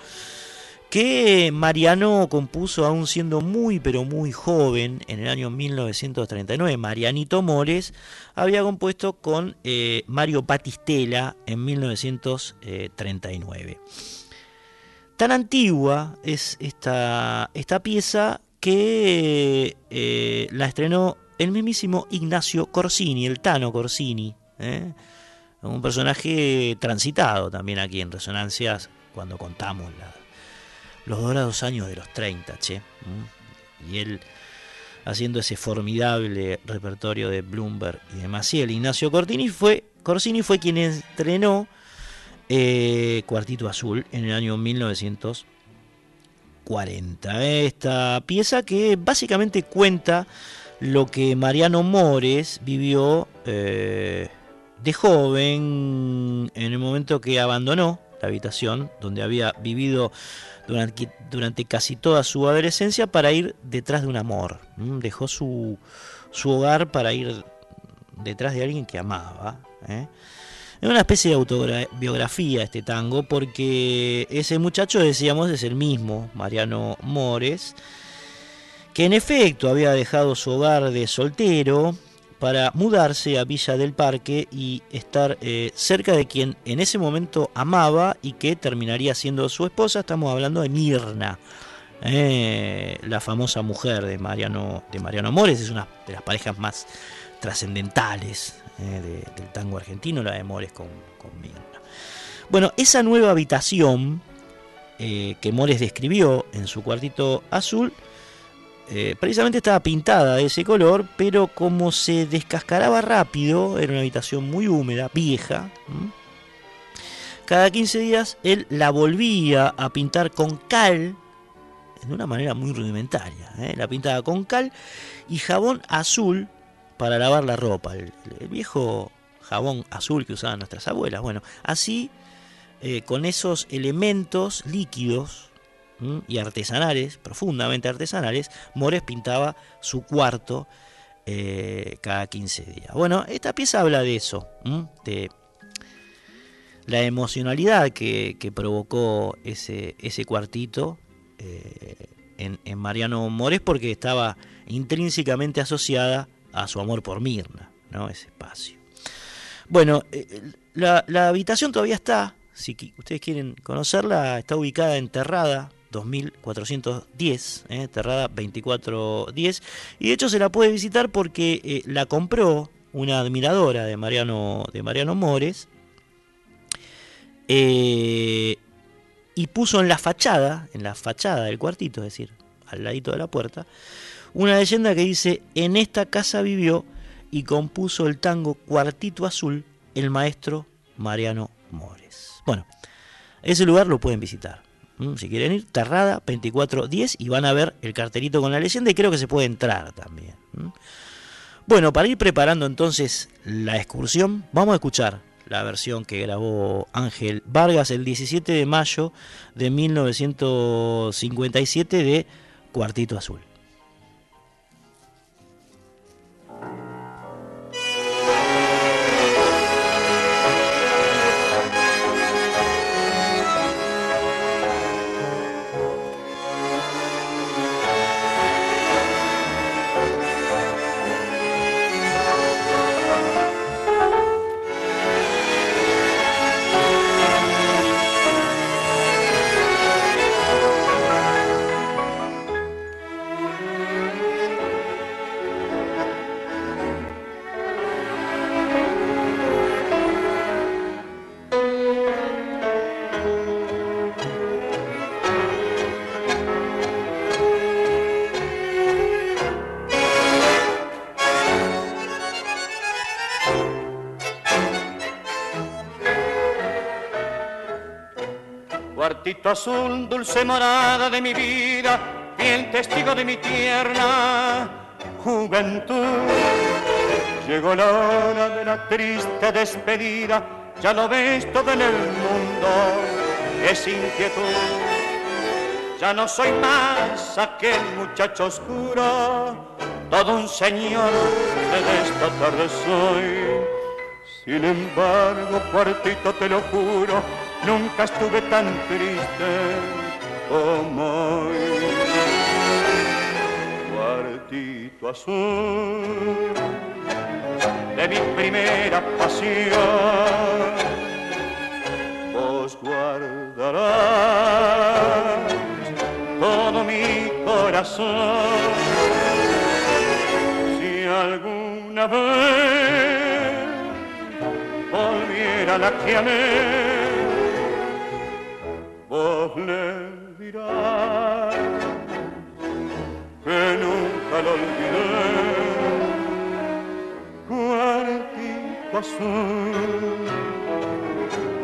que Mariano compuso aún siendo muy pero muy joven, en el año 1939. Marianito Mores había compuesto con eh, Mario Batistela en 1939. Tan antigua es esta, esta pieza que eh, la estrenó el mismísimo Ignacio Corsini, el Tano Corsini. ¿eh? Un personaje transitado también aquí en Resonancias cuando contamos los dorados años de los 30, che. Y él haciendo ese formidable repertorio de Bloomberg y de Maciel. Ignacio Corsini fue, Corsini fue quien estrenó eh, Cuartito Azul en el año 1940. Esta pieza que básicamente cuenta lo que Mariano Mores vivió eh, de joven en el momento que abandonó la habitación donde había vivido durante, durante casi toda su adolescencia para ir detrás de un amor. Dejó su, su hogar para ir detrás de alguien que amaba. ¿eh? Es una especie de autobiografía este tango porque ese muchacho, decíamos, es el mismo, Mariano Mores, que en efecto había dejado su hogar de soltero para mudarse a Villa del Parque y estar eh, cerca de quien en ese momento amaba y que terminaría siendo su esposa. Estamos hablando de Mirna, eh, la famosa mujer de Mariano, de Mariano Mores, es una de las parejas más trascendentales eh, del tango argentino, la de Mores con, con Bueno, esa nueva habitación que Mores describió en su cuartito azul, eh, precisamente estaba pintada de ese color, pero como se descascaraba rápido, era una habitación muy húmeda, vieja, cada 15 días él la volvía a pintar con cal, de una manera muy rudimentaria, la pintaba con cal y jabón azul para lavar la ropa, el, viejo jabón azul que usaban nuestras abuelas. Bueno, así, eh, con esos elementos líquidos y artesanales, profundamente artesanales, Mores pintaba su cuarto eh, cada 15 días. Bueno, esta pieza habla de eso, de la emocionalidad que, provocó ese, ese cuartito eh, en, en Mariano Mores porque estaba intrínsecamente asociada a su amor por Mirna, ¿no? Ese espacio. Bueno, eh, la, habitación todavía está, si ustedes quieren conocerla, está ubicada en Terrada 2410, ¿eh? Terrada 2410, y de hecho se la puede visitar porque eh, la compró una admiradora de Mariano, de Mariano Mores, y puso en la fachada, en la fachada del cuartito, es decir, al ladito de la puerta, una leyenda que dice, en esta casa vivió y compuso el tango Cuartito Azul el maestro Mariano Mores. Bueno, ese lugar lo pueden visitar. Si quieren ir, Terrada 2410 y van a ver el cartelito con la leyenda y creo que se puede entrar también. Bueno, para ir preparando entonces la excursión, vamos a escuchar la versión que grabó Ángel Vargas el 17 de mayo de 1957 de Cuartito Azul. Azul, dulce morada de mi vida, fiel testigo de mi tierna juventud. Llegó la hora de la triste despedida, ya lo ves todo en el mundo, es inquietud. Ya no soy más aquel muchacho oscuro, todo un señor de esta tarde soy. Sin embargo, cuartito te lo juro, nunca estuve tan triste como hoy. Cuartito azul de mi primera pasión, vos guardarás todo mi corazón. Si alguna vez volviera la que amé, vos le dirás que nunca lo olvidé. Cuartito azul,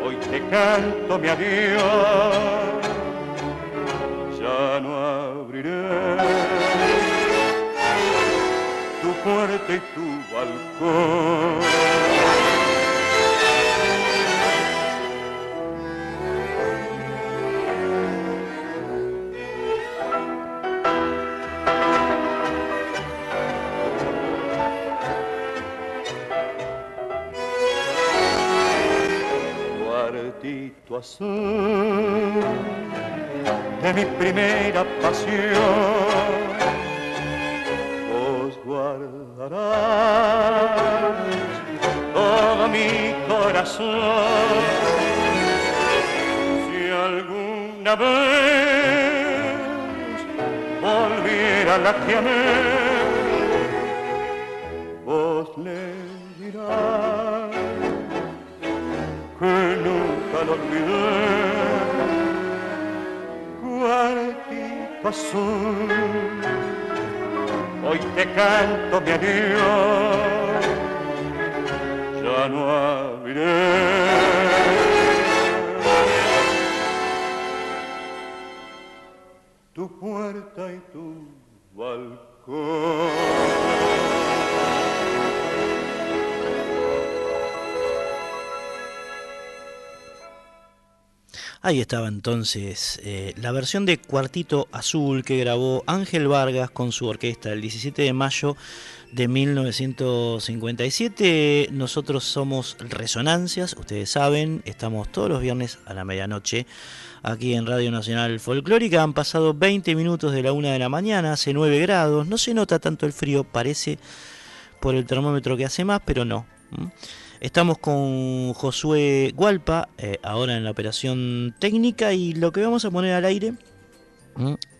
hoy te canto mi adiós ya no abriré tu puerta y tu balcón. De mi primera pasión. Vos guardarás todo mi corazón. Si alguna vez volviera la que Ahí estaba entonces eh, la versión de Cuartito Azul que grabó Ángel Vargas con su orquesta el 17 de mayo de 1957. Nosotros somos Resonancias, ustedes saben, estamos todos los viernes a la medianoche aquí en Radio Nacional Folclórica. Han pasado 20 minutos de la una de la mañana, hace 9 grados, no se nota tanto el frío, parece por el termómetro que hace más, pero no. Estamos con Josué Gualpa, eh, ahora en la operación técnica, y lo que vamos a poner al aire,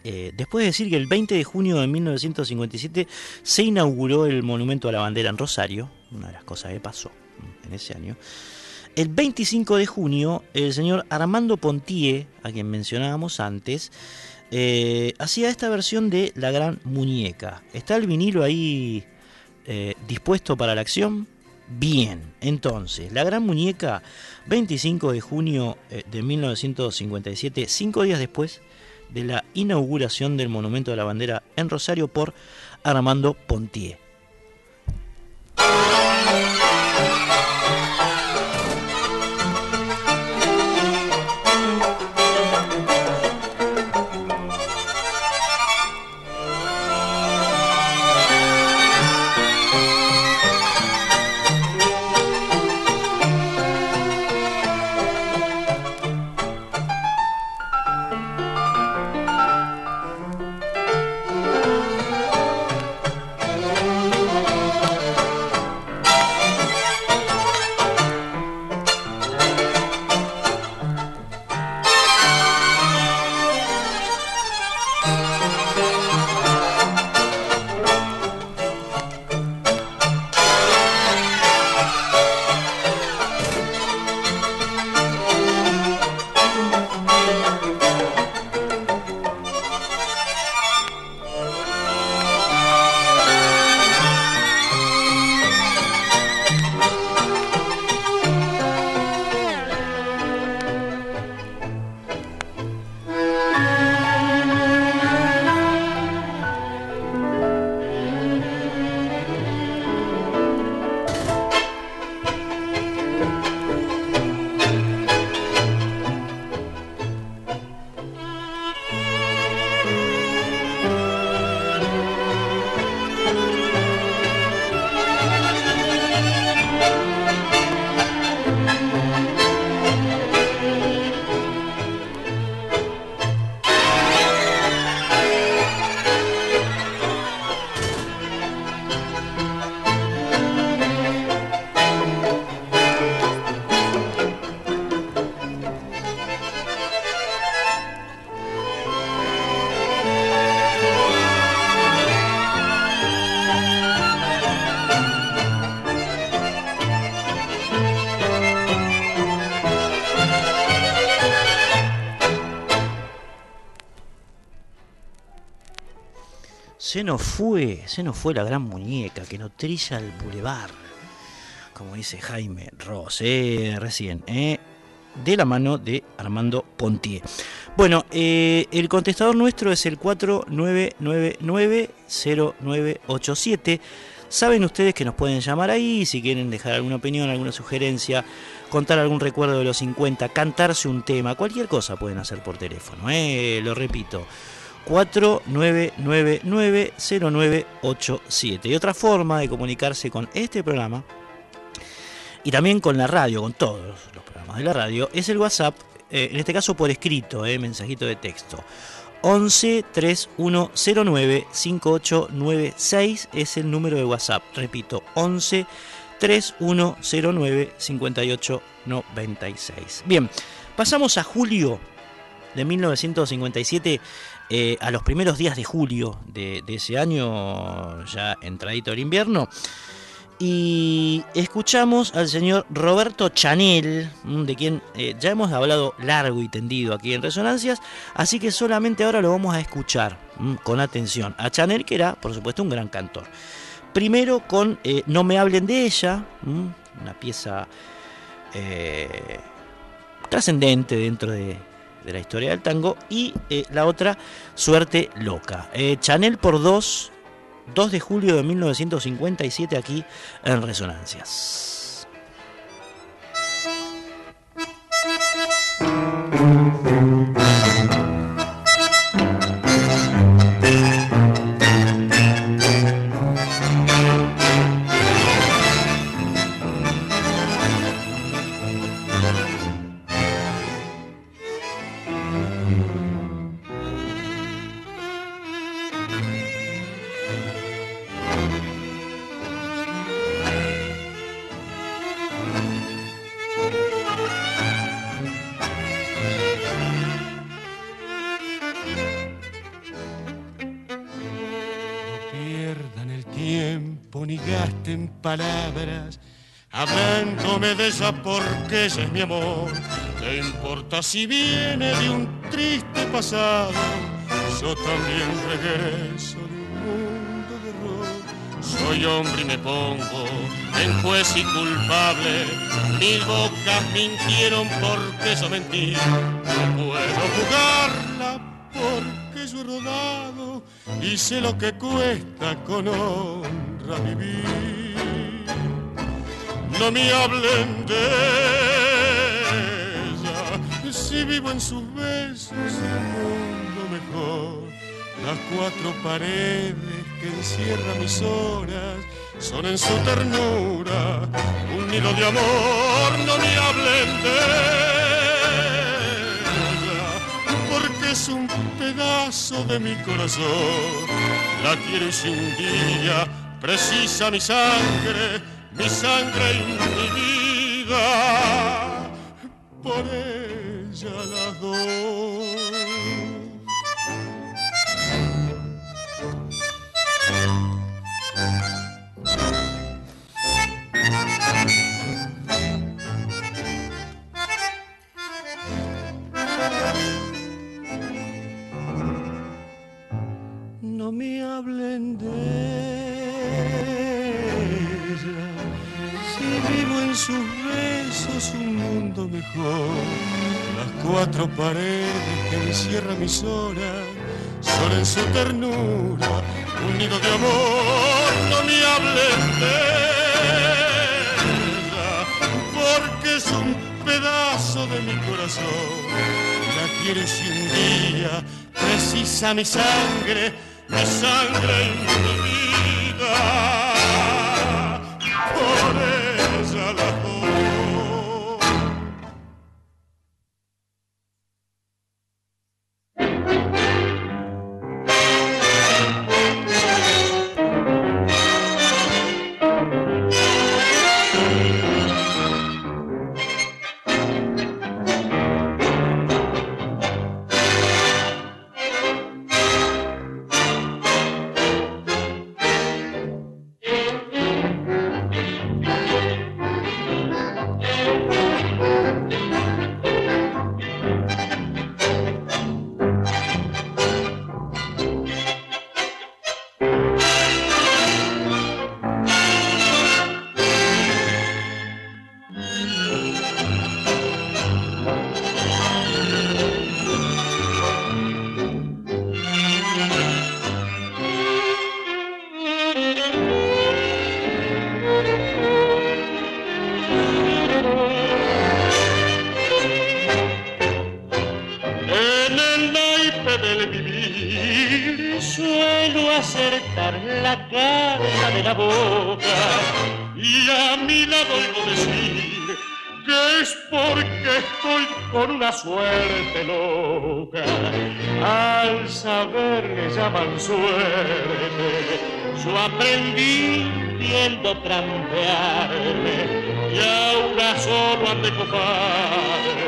eh, después de decir que el 20 de junio de 1957 se inauguró el Monumento a la Bandera en Rosario, una de las cosas que pasó en ese año, el 25 de junio el señor Armando Pontier, a quien mencionábamos antes, eh, hacía esta versión de La Gran Muñeca. ¿Está el vinilo ahí dispuesto para la acción? Bien, entonces, La Gran Muñeca, 25 de junio de 1957, cinco días después de la inauguración del Monumento de la Bandera en Rosario por Armando Pontier. Se nos fue, se nos fue la gran muñeca que nos trilla el bulevar, como dice Jaime Ross, eh, recién, eh, de la mano de Armando Pontier. Bueno, eh, el contestador nuestro es el 4999-0987. Saben ustedes que nos pueden llamar ahí si quieren dejar alguna opinión, alguna sugerencia, contar algún recuerdo de los 50, cantarse un tema, cualquier cosa pueden hacer por teléfono. Eh, lo repito, 4999-0987. Y otra forma de comunicarse con este programa y también con la radio, con todos los programas de la radio, es el WhatsApp, eh, en este caso por escrito, eh, mensajito de texto. 11 3109 5896 es el número de WhatsApp. Repito, 11 3109 5896. Bien, pasamos a julio de 1957, eh, a los primeros días de julio de, ese año, ya entradito el invierno y escuchamos al señor Roberto Chanel, de quien eh, ya hemos hablado largo y tendido aquí en Resonancias, así que solamente ahora lo vamos a escuchar mm, con atención. A Chanel, que era, por supuesto, un gran cantor. Primero con eh, No me hablen de ella, mm, una pieza trascendente dentro de, de, la historia del tango, y la otra, Suerte Loca. Chanel por dos 2 de julio de 1957 aquí en Resonancias. Palabras hablándome de ella porque ella es mi amor. ¿Te importa si viene de un triste pasado? Yo también regreso de un mundo de error. Soy hombre y me pongo en juez y culpable. Mil bocas mintieron porque yo mentí. No puedo jugarla he rodado y sé lo que cuesta con honra vivir no me hablen de. Si vivo en sus besos, el mundo mejor. Las cuatro paredes que encierran mis horas son en su ternura un nido de amor. No me hablen de es un pedazo de mi corazón. La quiero y si un día precisa mi sangre mi sangre y por ella las dos. No me hablen de vivo en sus besos un mundo mejor. Las cuatro paredes que encierran mis horas son en su ternura un nido de amor. No me hablen de ella, porque es un pedazo de mi corazón. La quiero si un día precisa mi sangre, mi sangre y mi vida. acertar suerte, yo aprendí viendo trampearme y ahora solo han de coparme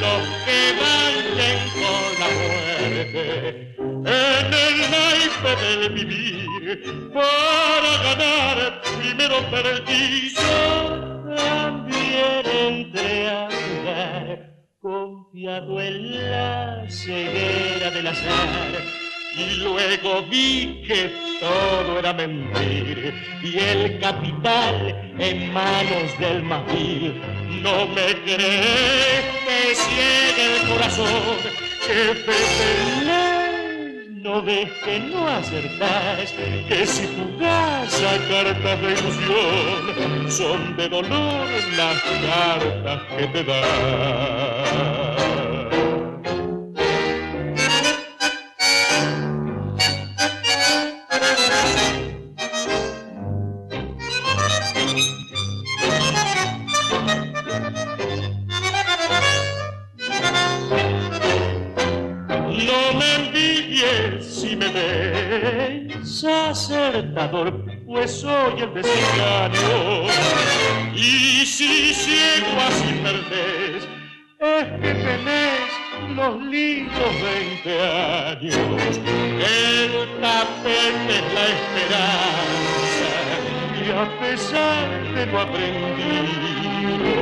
los que vayan con la muerte en el naipe del vivir para ganar primero perdí yo también entré a jugar confiado en la ceguera del azar y luego vi que todo era mentir y el capital en manos del mafil no me crees, me ciega el corazón, que te no ves que no acertás, que si jugás a cartas de ilusión, son de dolor las cartas que te dan. Pues soy el desengaño. Y si ciego así perdés, es que tenés los lindos 20 años. El tapete es la esperanza, y a pesar de lo aprendido,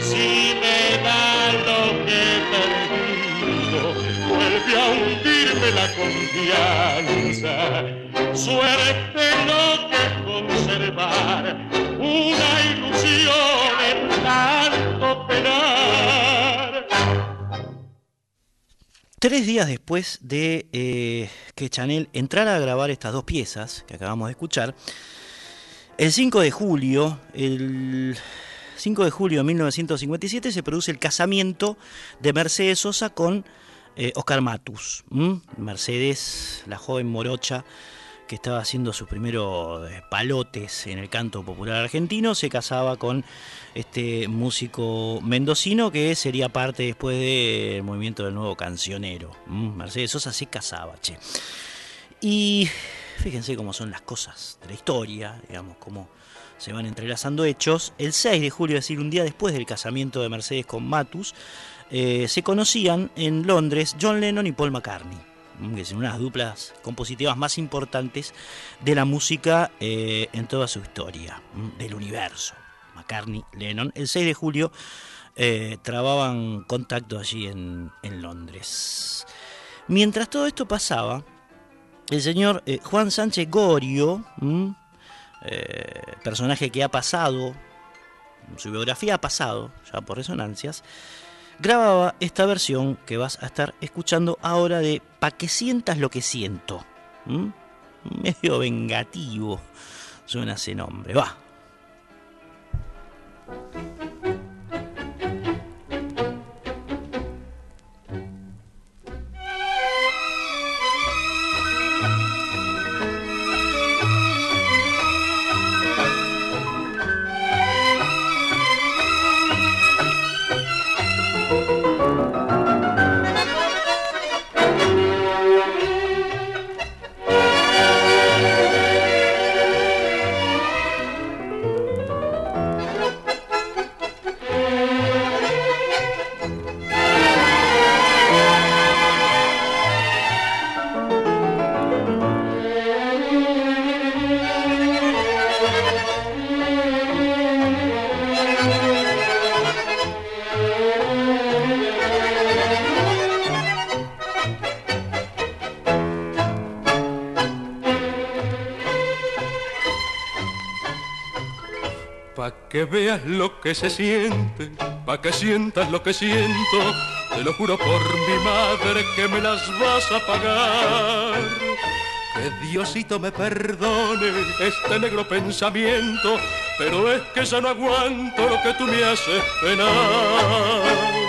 si me da lo que perdido, vuelve a hundirme la confianza suerte no que conservar una ilusión en tanto penar. Tres días después de eh, que Chanel entrara a grabar estas dos piezas que acabamos de escuchar, el 5 de julio, el 5 de julio de 1957 se produce el casamiento de Mercedes Sosa con eh, Oscar Matus. Mercedes, la joven morocha, que estaba haciendo sus primeros eh, palotes en el canto popular argentino, se casaba con este músico mendocino que sería parte después del movimiento del nuevo cancionero. Mercedes Sosa se casaba, che. Y fíjense cómo son las cosas de la historia, digamos, cómo se van entrelazando hechos. El 6 de julio, es decir, un día después del casamiento de Mercedes con Matus, eh, se conocían en Londres John Lennon y Paul McCartney que son unas duplas compositivas más importantes de la música eh, en toda su historia, del universo. McCartney, Lennon, el 6 de julio eh, trababan contacto allí en, Londres. Mientras todo esto pasaba, el señor Juan Sánchez Gorio, personaje que ha pasado, su biografía ha pasado ya por resonancias, grababa esta versión que vas a estar escuchando ahora de Pa' que sientas lo que siento. Medio vengativo suena ese nombre. Va. Veas lo que se siente, pa' que sientas lo que siento, te lo juro por mi madre que me las vas a pagar. Que Diosito me perdone este negro pensamiento, pero es que ya no aguanto lo que tú me haces penar.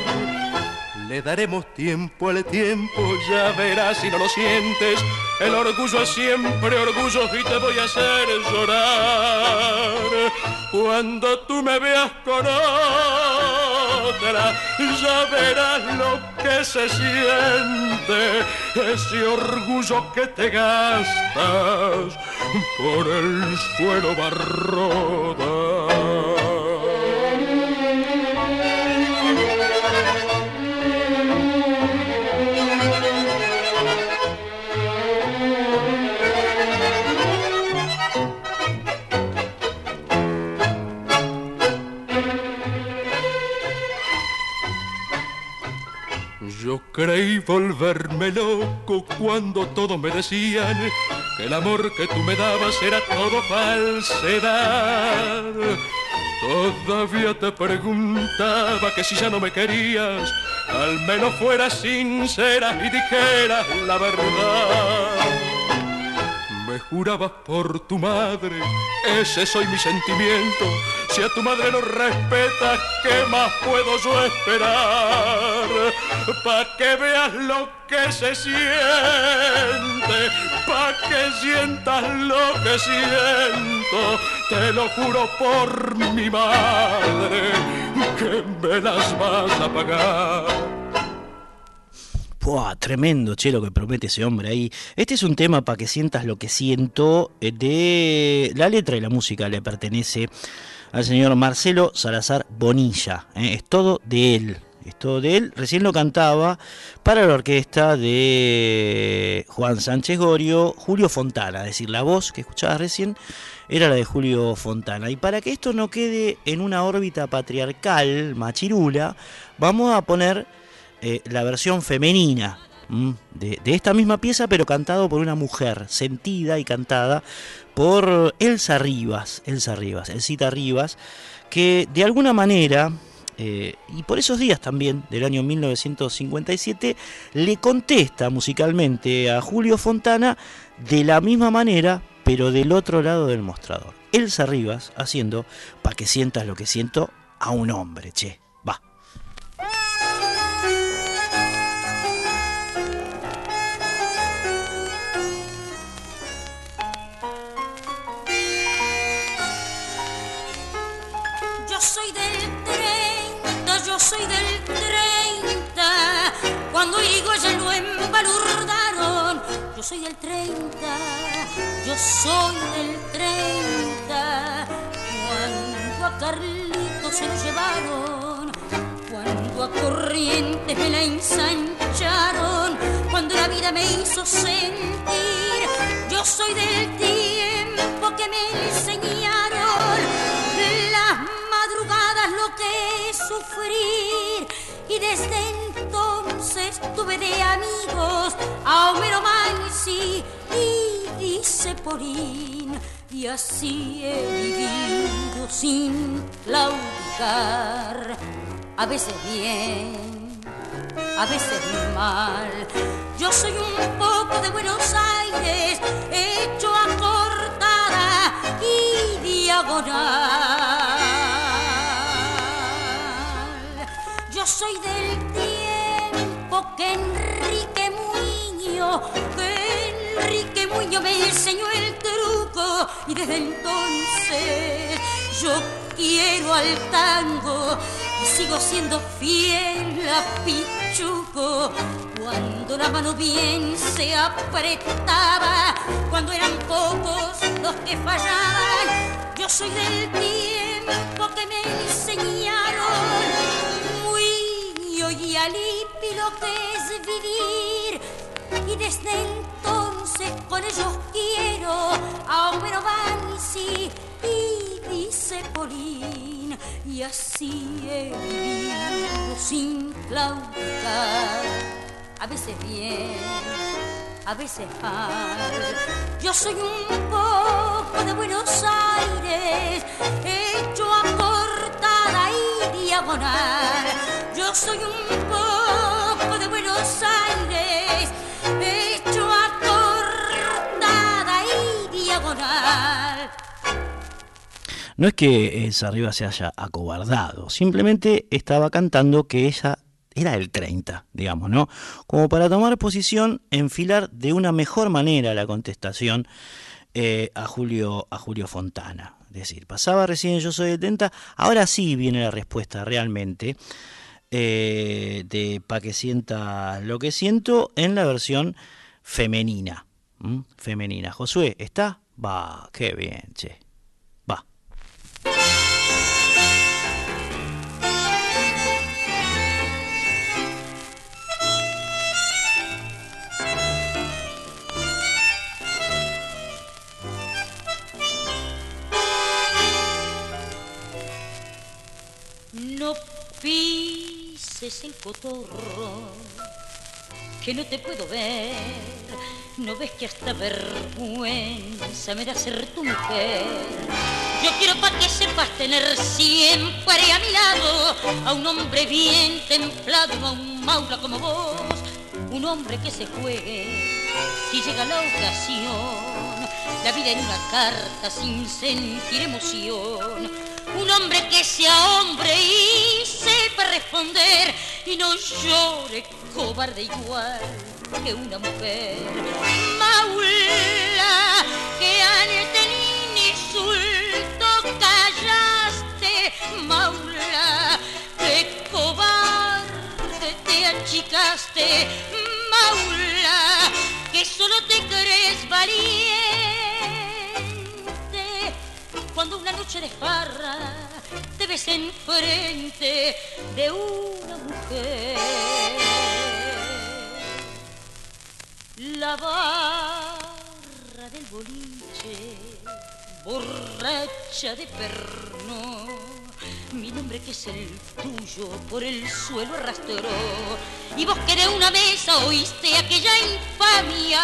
Le daremos tiempo al tiempo, ya verás si no lo sientes. El orgullo es siempre orgullo y te voy a hacer llorar. Cuando tú me veas con otra, ya verás lo que se siente. Ese orgullo que te gastas por el suelo barroda. Creí volverme loco cuando todos me decían que el amor que tú me dabas era todo falsedad. Todavía te preguntaba que si ya no me querías, al menos fueras sincera y dijeras la verdad me jurabas por tu madre, ese soy mi sentimiento. Si a tu madre no respetas, ¿qué más puedo yo esperar? Pa' que veas lo que se siente, pa' que sientas lo que siento. Te lo juro por mi madre, que me las vas a pagar tremendo, che, lo que promete ese hombre ahí. Este es un tema para que sientas lo que siento. Eh, de la letra y la música le pertenece al señor Marcelo Salazar Bonilla. Eh, es todo de él. Es todo de él. Recién lo cantaba para la orquesta de Juan Sánchez Gorio, Julio Fontana. Es decir, la voz que escuchabas recién era la de Julio Fontana. Y para que esto no quede en una órbita patriarcal, machirula, vamos a poner eh, la versión femenina de, esta misma pieza, pero cantado por una mujer, sentida y cantada por Elsa Rivas, Elsa Rivas, Elcita Rivas, que de alguna manera, eh, y por esos días también, del año 1957, le contesta musicalmente a Julio Fontana de la misma manera, pero del otro lado del mostrador. Elsa Rivas haciendo, para que sientas lo que siento, a un hombre, che. Cuando ya lo embalurdaron, yo soy del 30, yo soy del 30, cuando a Carlito se lo llevaron, cuando a Corrientes me la ensancharon, cuando la vida me hizo sentir, yo soy del tiempo que me enseñaron lo que es sufrir. Y desde entonces tuve de amigos a Homero Mansi y dice Porín y así he vivido sin claudicar. A veces bien a veces mal. Yo soy un poco de Buenos Aires hecho a cortada y diagonal. Soy del tiempo que Enrique Muño, que Enrique Muño me enseñó el truco y desde entonces yo quiero al tango y sigo siendo fiel a Pichuco. Cuando la mano bien se apretaba, cuando eran pocos los que fallaban, yo soy del tiempo que me enseñaron alipi lo que es vivir. Y desde entonces con ellos quiero a Homero Bansi y dice Polín. Y así he vivido sin claudicar, a veces bien, a veces mal. Yo soy un poco de Buenos Aires, hecho a cortada y yo soy un poco de Buenos Aires, hecho acortada y diagonal. No es que Elsa Arriba se haya acobardado, simplemente estaba cantando que ella era el 30, digamos, ¿no? Como para tomar posición, enfilar de una mejor manera la contestación eh, a, Julio, a Julio Fontana. Es decir, pasaba recién Yo Soy 70, ahora sí viene la respuesta realmente eh, de Pa' que sienta lo que siento en la versión femenina. Femenina. Josué, ¿está? Va, qué bien, che. Va. No pises el cotorro, que no te puedo ver. No ves que hasta vergüenza me da ser tu mujer. Yo quiero pa' que sepas tener siempre a mi lado a un hombre bien templado, a un maula como vos, un hombre que se juegue si llega la ocasión. La vida en una carta sin sentir emoción. Un hombre que sea hombre y sepa responder y no llore cobarde igual que una mujer. Maula, que ante ni insulto callaste, Maula, que cobarde te achicaste, Maula, que solo te crees valiente farra te ves enfrente de una mujer. La barra del boliche, borracha de perno, mi nombre que es el tuyo por el suelo arrastró. Y vos que de una mesa oíste aquella infamia,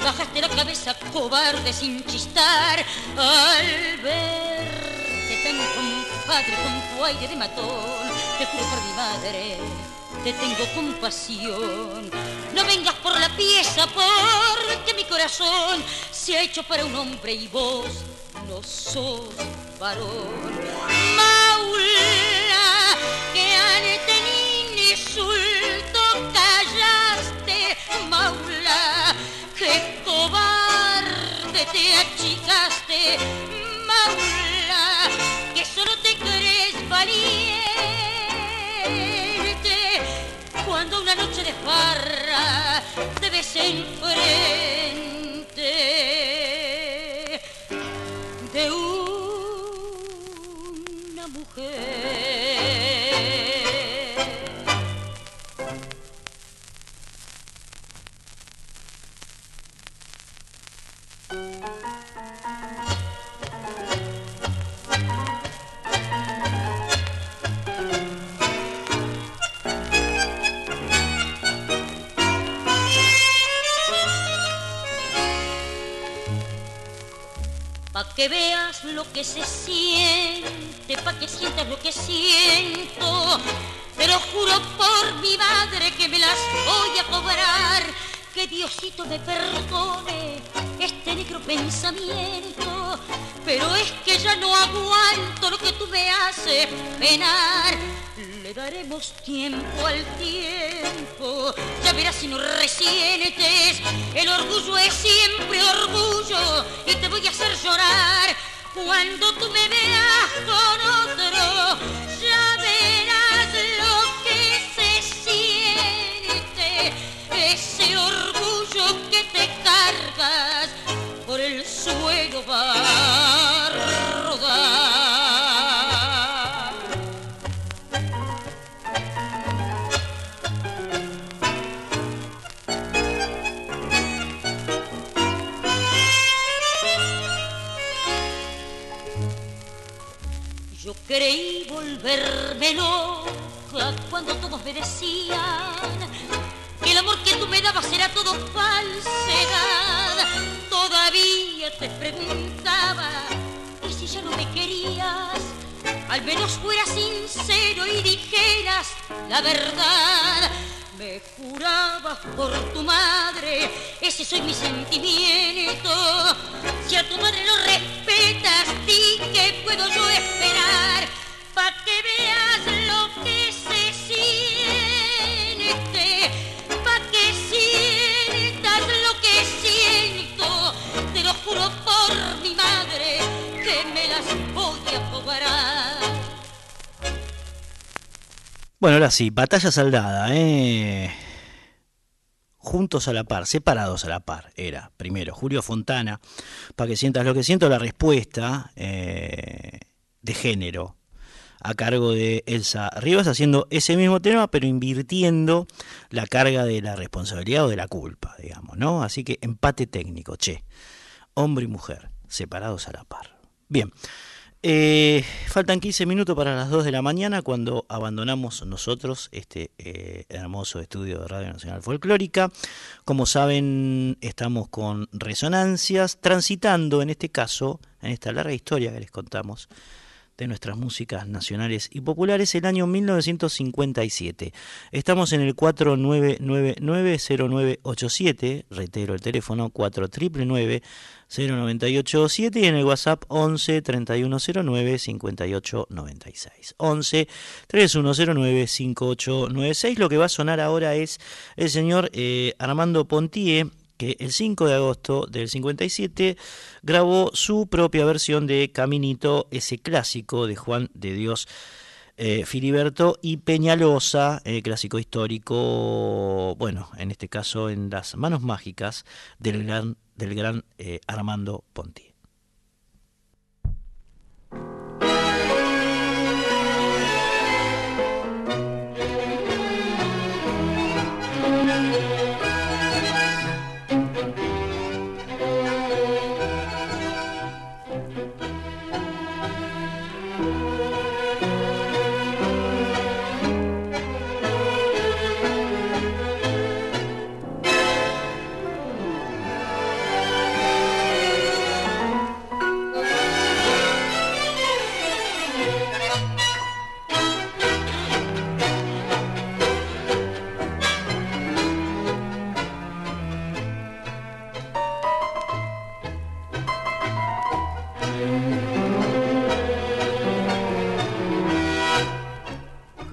bajaste la cabeza cobarde sin chistar al tan compadre con tu aire de matón. Te juro por mi madre, te tengo compasión. No vengas por la pieza porque mi corazón se ha hecho para un hombre y vos no sos varón. Maula, que ante ni insulto callaste, Maula, que cobarde te achicaste, Maula, solo te crees valiente. Cuando una noche de farra te ves enfrente que veas lo que se siente, pa' que sientas lo que siento. Te lo juro por mi madre que me las voy a cobrar. Que Diosito me perdone este negro pensamiento. Pero es que ya no aguanto lo que tú me haces penar. Le daremos tiempo al tiempo. Ya verás si no resientes. El orgullo es siempre orgullo y te voy a hacer llorar. Cuando tú me veas con otro, ya verás lo que se siente. Ese orgullo que te cargas por el suelo va a rodar. Creí volverme loca cuando todos me decían que el amor que tú me dabas era todo falsedad. Todavía te preguntaba, ¿y si ya no me querías? Al menos fueras sincero y dijeras la verdad. Me jurabas por tu madre, ese soy mi sentimiento. Si a tu madre lo respetas, di que puedo yo esperar pa' que veas lo que se siente, pa' que sientas lo que siento. Te lo juro por mi madre que me las voy a cobrar. Bueno, ahora sí, batalla saldada, ¿eh? Juntos a la par, separados a la par, era primero Julio Fontana, para que sientas lo que siento, la respuesta eh, de género, a cargo de Elsa Rivas, haciendo ese mismo tema, pero invirtiendo la carga de la responsabilidad o de la culpa, digamos, ¿no? Así que empate técnico, che. Hombre y mujer, separados a la par. Bien. Eh, faltan 15 minutos para las 2 de la mañana cuando abandonamos nosotros este eh, hermoso estudio de Radio Nacional Folclórica. Como saben, estamos con resonancias, transitando en este caso, en esta larga historia que les contamos, de nuestras músicas nacionales y populares el año 1957. Estamos en el 49990987, reitero el teléfono 49990987 y en el WhatsApp 11 3109 5896. 11 3109 5896. Lo que va a sonar ahora es el señor eh, Armando Pontier que el 5 de agosto del 57 grabó su propia versión de Caminito, ese clásico de Juan de Dios eh, Filiberto y Peñalosa, el clásico histórico, bueno, en este caso en las manos mágicas del gran, del gran eh, Armando Ponti.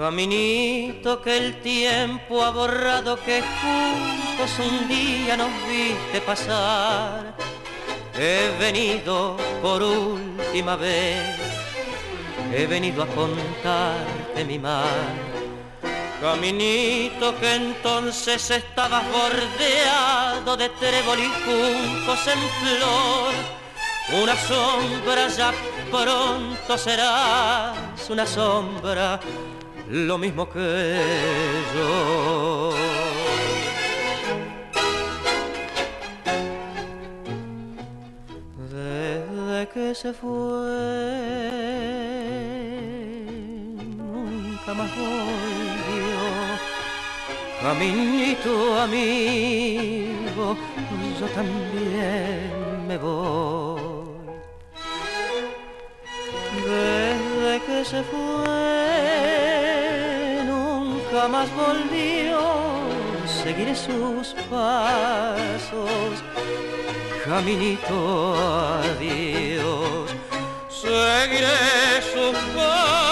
Caminito que el tiempo ha borrado que juntos un día nos viste pasar. He venido por última vez, he venido a contarte mi mal. Caminito que entonces estabas bordeado de trébol y juncos en flor. Una sombra ya pronto serás, una sombra lo mismo que yo. Desde que se fue, nunca más volvió. Caminito amigo, yo también me voy. Desde que se fue, más volvió, seguiré sus pasos, caminito adiós, seguiré sus pasos.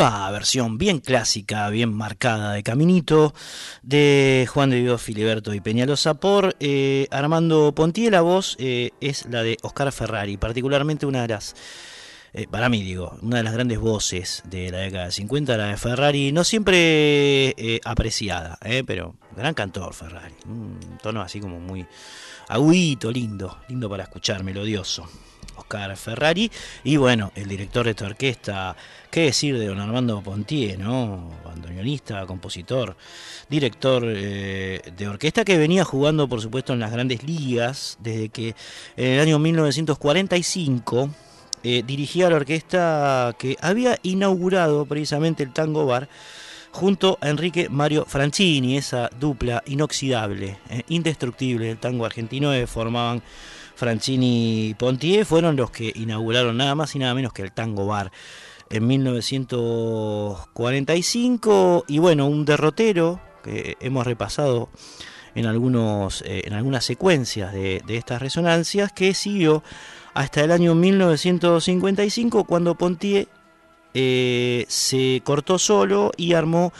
Va, versión bien clásica, bien marcada de Caminito, de Juan de Dios Filiberto y Peñalosa por eh, Armando Pontier. La voz eh, es la de Oscar Ferrari, particularmente una de las, eh, para mí digo, una de las grandes voces de la década de 50, la de Ferrari, no siempre apreciada, pero gran cantor Ferrari, un tono así como muy agudito, lindo, lindo para escuchar, melodioso. Oscar Ferrari y bueno, el director de esta orquesta ¿Qué decir de don Armando Pontier, ¿no? bandoneonista, compositor, director eh, de orquesta que venía jugando, por supuesto, en las grandes ligas desde que en el año 1945 eh, dirigía la orquesta que había inaugurado precisamente el Tango Bar junto a Enrique Mario Francini, esa dupla inoxidable, eh, indestructible del tango argentino que formaban Francini y Pontier, fueron los que inauguraron nada más y nada menos que el Tango Bar en 1945 y bueno, un derrotero que hemos repasado en, algunos, eh, en algunas secuencias de, estas resonancias que siguió hasta el año 1955 cuando Pontier eh, se cortó solo y armó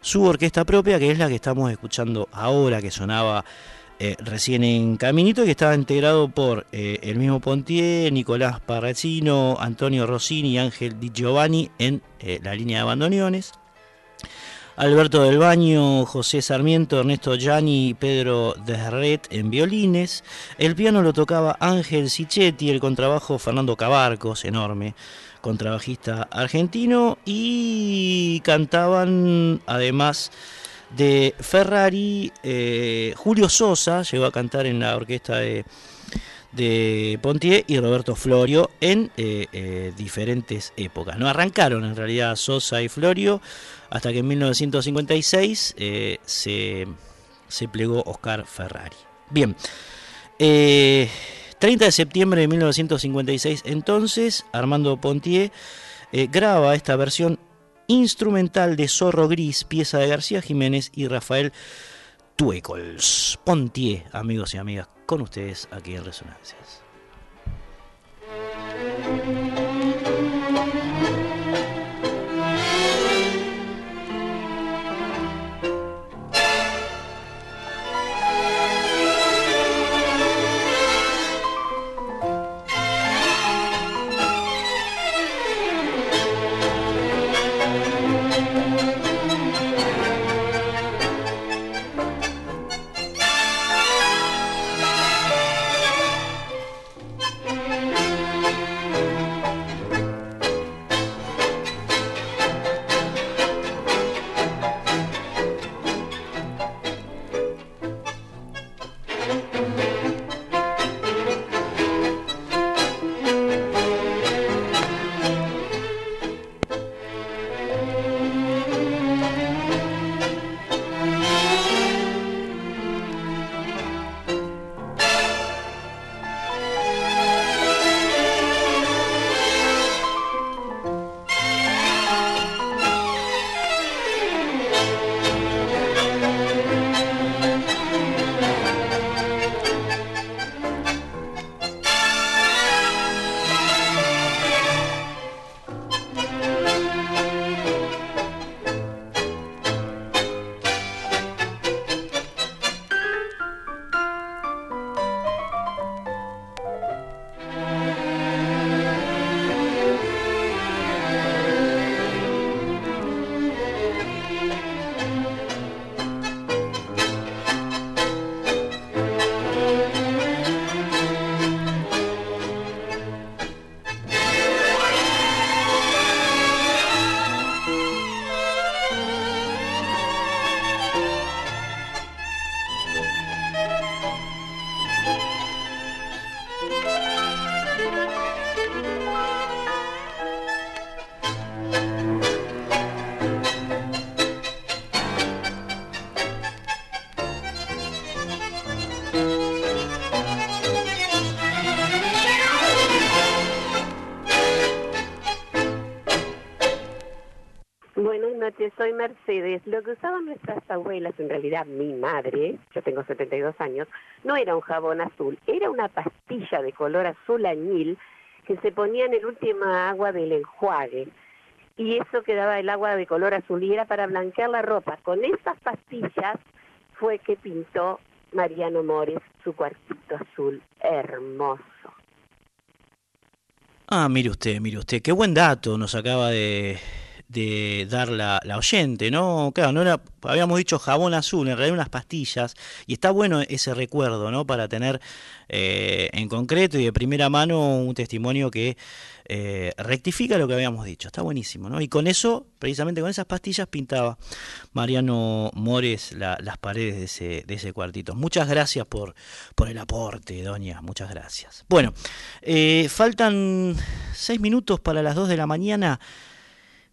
su orquesta propia, que es la que estamos escuchando ahora, que sonaba eh, recién en Caminito, que estaba integrado por eh, el mismo Pontier, Nicolás Parracino, Antonio Rossini y Ángel Di Giovanni en eh, la línea de bandoneones. Alberto del Baño, José Sarmiento, Ernesto Gianni y Pedro Desret en violines. El piano lo tocaba Ángel Sichetti, el contrabajo Fernando Cabarcos, enorme, contrabajista argentino. Y cantaban además de Ferrari, eh, Julio Sosa llegó a cantar en la orquesta de, Pontier y Roberto Florio en eh, eh, diferentes épocas. No arrancaron en realidad Sosa y Florio hasta que en 1956 se, se, plegó Oscar Ferrari. Bien, 30 de septiembre de 1956 entonces Armando Pontier graba esta versión instrumental de Zorro Gris, pieza de García Jiménez y Rafael Tuecols. Pontier, amigos y amigas, con ustedes aquí en Resonancias. Lo que usaban nuestras abuelas, en realidad mi madre, yo tengo 72 años, no era un jabón azul, era una pastilla de color azul añil que se ponía en el último agua del enjuague. Y eso quedaba el agua de color azul y era para blanquear la ropa. Con esas pastillas fue que pintó Mariano Mores su cuartito azul hermoso. Ah, mire usted, mire usted, qué buen dato nos acaba de, de dar la, oyente, ¿no? Claro, no era, habíamos dicho jabón azul, en realidad unas pastillas, y está bueno ese recuerdo, ¿no? Para tener eh, en concreto y de primera mano un testimonio que eh, rectifica lo que habíamos dicho, está buenísimo, ¿no? Y con eso, precisamente con esas pastillas, pintaba Mariano Mores las paredes de ese, de ese cuartito. Muchas gracias por, por el aporte, doña, muchas gracias. Bueno, eh, faltan seis minutos para las dos de la mañana.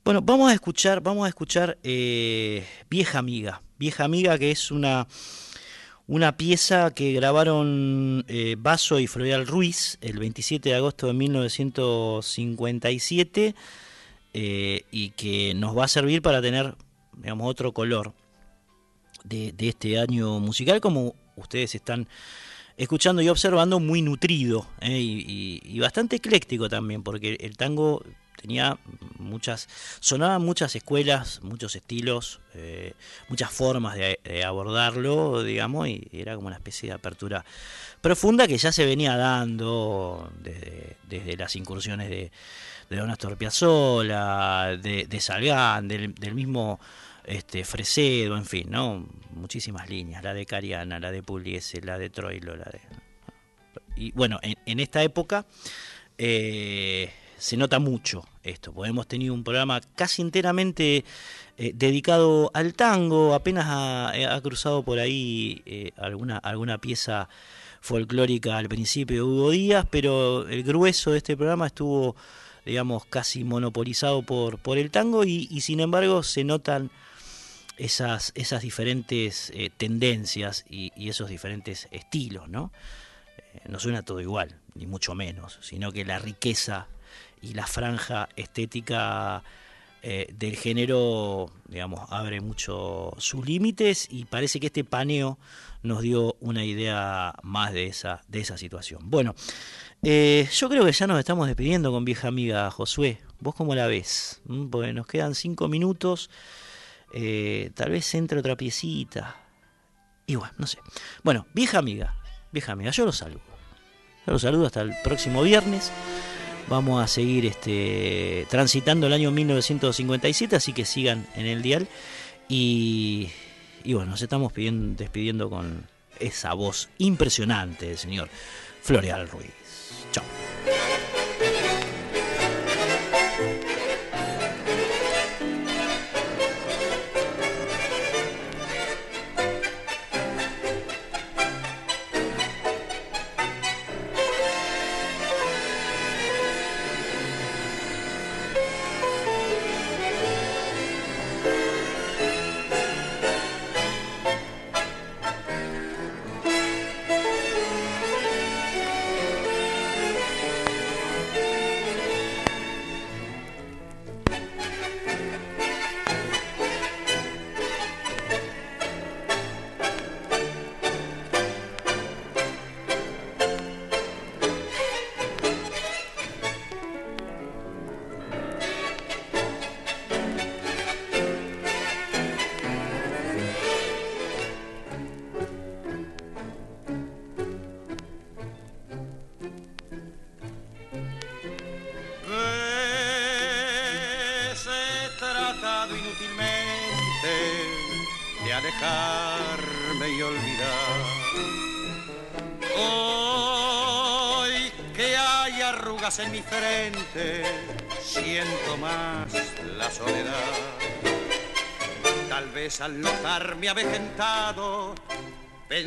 Bueno, vamos a escuchar, vamos a escuchar eh, Vieja Amiga. Vieja Amiga, que es una, una pieza que grabaron eh, Basso y Florial Ruiz el 27 de agosto de 1957 eh, y que nos va a servir para tener, digamos, otro color de, este año musical, como ustedes están escuchando y observando, muy nutrido y, y bastante ecléctico también, porque el tango tenía muchas, sonaban muchas escuelas, muchos estilos, eh, muchas formas de, abordarlo, digamos, y era como una especie de apertura profunda que ya se venía dando desde, las incursiones de, de Don Astor Piazzolla, de, de Salgán, del, mismo este, Fresedo, en fin, ¿no? Muchísimas líneas, la de Cariana, la de Pugliese, la de Troilo, la de... Y bueno, en, esta época eh, se nota mucho esto, porque hemos tenido un programa casi enteramente eh, dedicado al tango, apenas ha, cruzado por ahí eh, alguna, alguna pieza folclórica al principio de Hugo Díaz, pero el grueso de este programa estuvo, digamos, casi monopolizado por, por el tango y, sin embargo se notan esas, esas diferentes eh, tendencias y, esos diferentes estilos, ¿no? no suena todo igual, ni mucho menos, sino que la riqueza y la franja estética eh, del género, digamos, abre mucho sus límites y parece que este paneo nos dio una idea más de esa, de esa situación. Bueno, eh, yo creo que ya nos estamos despidiendo con vieja amiga Josué. ¿Vos cómo la ves? Mm, porque nos quedan cinco minutos. Eh, tal vez entre otra piecita. Y bueno, no sé. Bueno, vieja amiga, vieja amiga, yo los saludo. Yo los saludo hasta el próximo viernes. Vamos a seguir este, transitando el año 1957, así que sigan en el dial. Y, y bueno, nos estamos despidiendo con esa voz impresionante del señor Floreal Ruiz. Chao.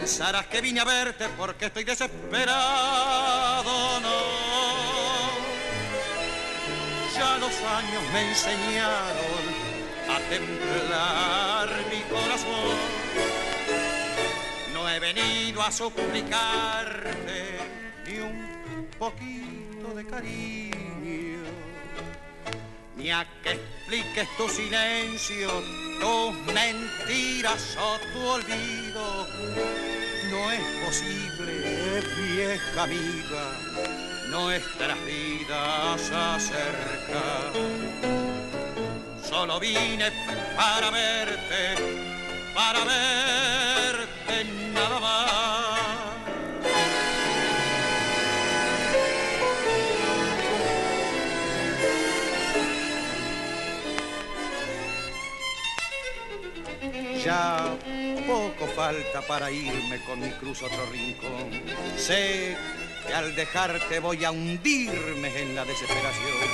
Pensarás que vine a verte porque estoy desesperado. No, ya los años me enseñaron a templar mi corazón. No he venido a suplicarte ni un poquito de cariño, ni a que expliques tu silencio, tus mentiras o tu olvido. No es posible, vieja amiga, nuestras vidas acercar. Solo vine para verte, para verte falta para irme con mi cruz a otro rincón. Sé que al dejarte voy a hundirme en la desesperación.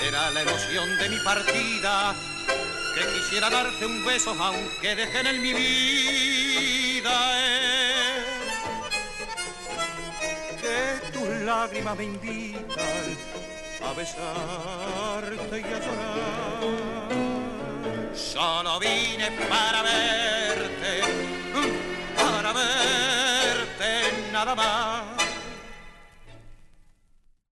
Será la emoción de mi partida que quisiera darte un beso aunque dejen en mi vida. Eh. Que tus lágrimas me invitan a besarte y a llorar Solo vine para verte, para verte nada más.